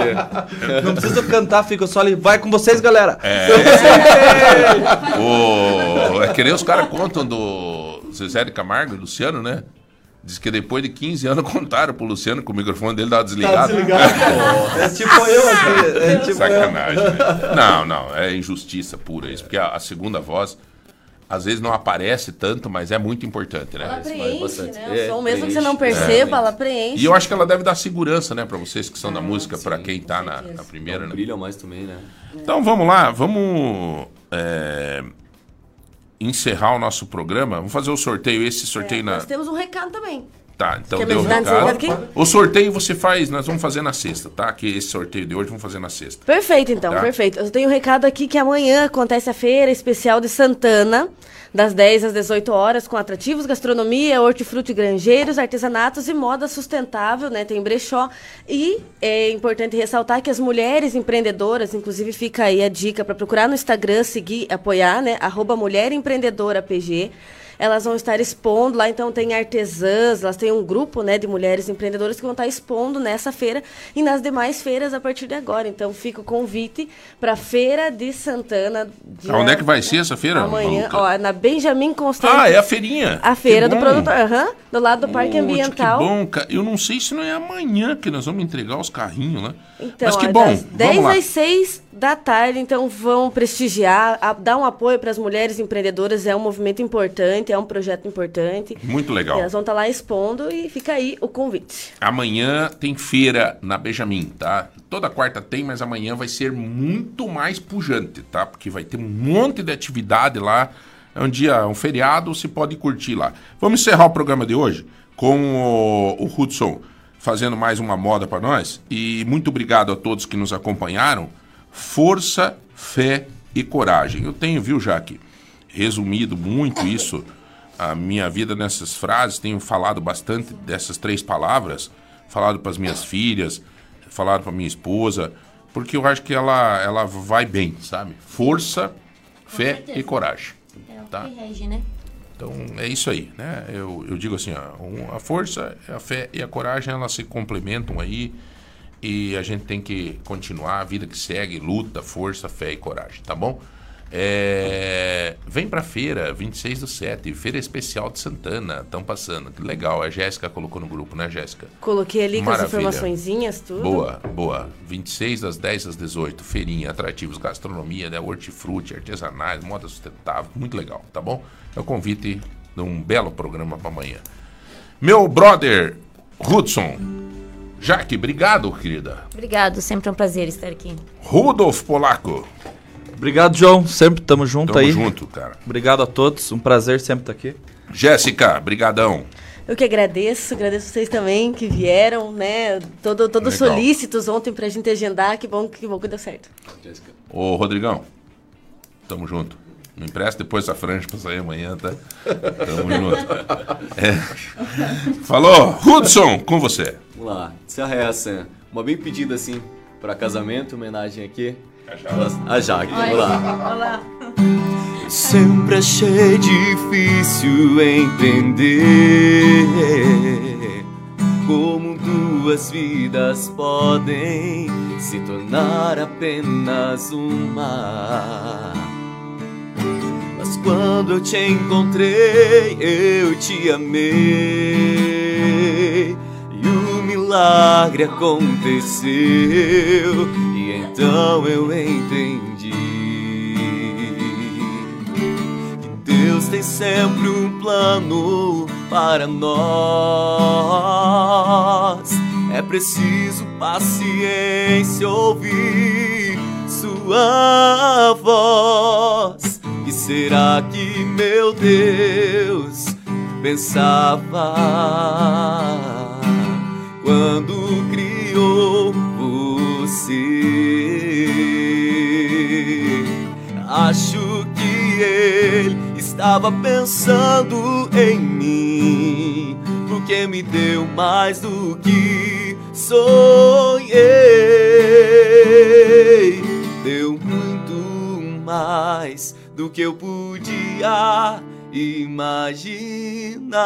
Não precisa cantar, fica só ali. Vai com vocês, galera. É. Ô, é que nem os caras contam do Zezé de Camargo e Luciano, né? Diz que depois de 15 anos contaram pro Luciano que o microfone dele tava desligado. Tá desligado. É tipo eu aqui. É tipo Sacanagem. eu. né? Não, não, é injustiça pura isso. Porque a, a segunda voz, às vezes não aparece tanto, mas é muito importante, né? Ela preenche, né? O É, som, mesmo que você não perceba, É. ela preenche. E eu acho que ela deve dar segurança, né, pra vocês que são Ah, da música, pra quem tá na, na primeira, né? Brilha mais também, né? Então vamos lá, vamos é, encerrar o nosso programa. Vamos fazer o sorteio. Esse sorteio na. Nós temos um recado também. Tá, então Quer deu o recado. O sorteio você faz, nós vamos fazer na sexta, tá? Que esse sorteio de hoje vamos fazer na sexta. Perfeito, então, Tá. perfeito. Eu tenho um recado aqui que amanhã acontece a feira especial de Santana, das 10 às 18 horas, com atrativos, gastronomia, hortifruti granjeiros, artesanatos e moda sustentável, né? Tem brechó. E é importante ressaltar que as mulheres empreendedoras, inclusive fica aí a dica para procurar no Instagram, seguir, apoiar, né? Arroba Mulher Empreendedora PG. Elas vão estar expondo lá, então tem artesãs, elas têm um grupo né, de mulheres empreendedoras que vão estar expondo nessa feira e nas demais feiras a partir de agora. Então fica o convite para a Feira de Santana. Onde é que vai ser essa feira? Amanhã, ó, na Benjamin Constant. Ah, é a feirinha. A feira do produtor, aham, do lado do Parque Puxa, Ambiental. Que bom. Eu não sei se não é amanhã que nós vamos entregar os carrinhos, né? Então, Mas que é bom. das 10 Vamos lá. às 6 da tarde, então vão prestigiar, a- dar um apoio para as mulheres empreendedoras, é um movimento importante, é um projeto importante. Muito legal. E elas vão estar lá expondo e fica aí o convite. Amanhã tem feira na Benjamin, tá? Toda quarta tem, mas amanhã vai ser muito mais pujante, tá? Porque vai ter um monte de atividade lá. É um dia, um feriado, você pode curtir lá. Vamos encerrar o programa de hoje com o, o Hudson fazendo mais uma moda para nós. E muito obrigado a todos que nos acompanharam. Força, fé e coragem. Eu tenho, viu, Jaque, resumido muito isso, a minha vida nessas frases, tenho falado bastante dessas três palavras, falado para as minhas filhas, falado para minha esposa, porque eu acho que ela, ela vai bem, sabe? Força, fé e coragem. É o Tá? né? Então é isso aí, né? Eu, eu digo assim, ó, a força, a fé e a coragem elas se complementam aí e a gente tem que continuar a vida que segue, luta, força, fé e coragem, tá bom? É, vem pra feira, 26 do 7, feira especial de Santana, estão passando, que legal, a Jéssica colocou no grupo, né Jéssica? Coloquei ali com as Maravilha. informaçõezinhas, tudo. Boa, boa. 26 das 10 às 18, feirinha, atrativos, gastronomia, né, hortifruti, artesanais, moda sustentável, muito legal, tá bom? É o convite de um belo programa para amanhã. Meu brother Hudson, Jaque, obrigado, querida. Obrigado, sempre é um prazer estar aqui. Rudolf Polaco. Obrigado, João. Sempre tamo junto Tamo aí. junto, cara. Obrigado a todos. Um prazer sempre estar aqui. Jéssica, brigadão. Eu que agradeço, agradeço vocês também que vieram, né? Todo, todos solícitos ontem pra gente agendar. Que bom, que bom que deu certo. Ô, Rodrigão, tamo junto. Não empresta depois essa franja pra sair amanhã, tá? Tamo junto. É. Falou, Hudson, com você. Vamos lá, encerra essa. Uma bem pedida assim para casamento, homenagem aqui. A Jaque, vamos lá. Olá. Sempre achei difícil entender como duas vidas podem se tornar apenas uma. Mas quando eu te encontrei, eu te amei. Milagre aconteceu. E então eu entendi. que Deus tem sempre um plano para nós. É preciso paciência ouvir sua voz. E será que meu Deus pensava quando criou você? Acho que ele estava pensando em mim, porque me deu mais do que sonhei. Deu muito mais do que eu podia imaginar.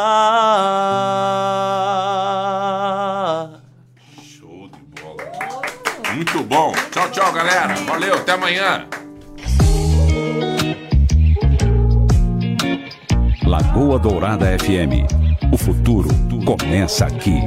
Muito bom. Tchau, tchau, galera. Valeu, até amanhã. Lagoa Dourada FM. O futuro começa aqui.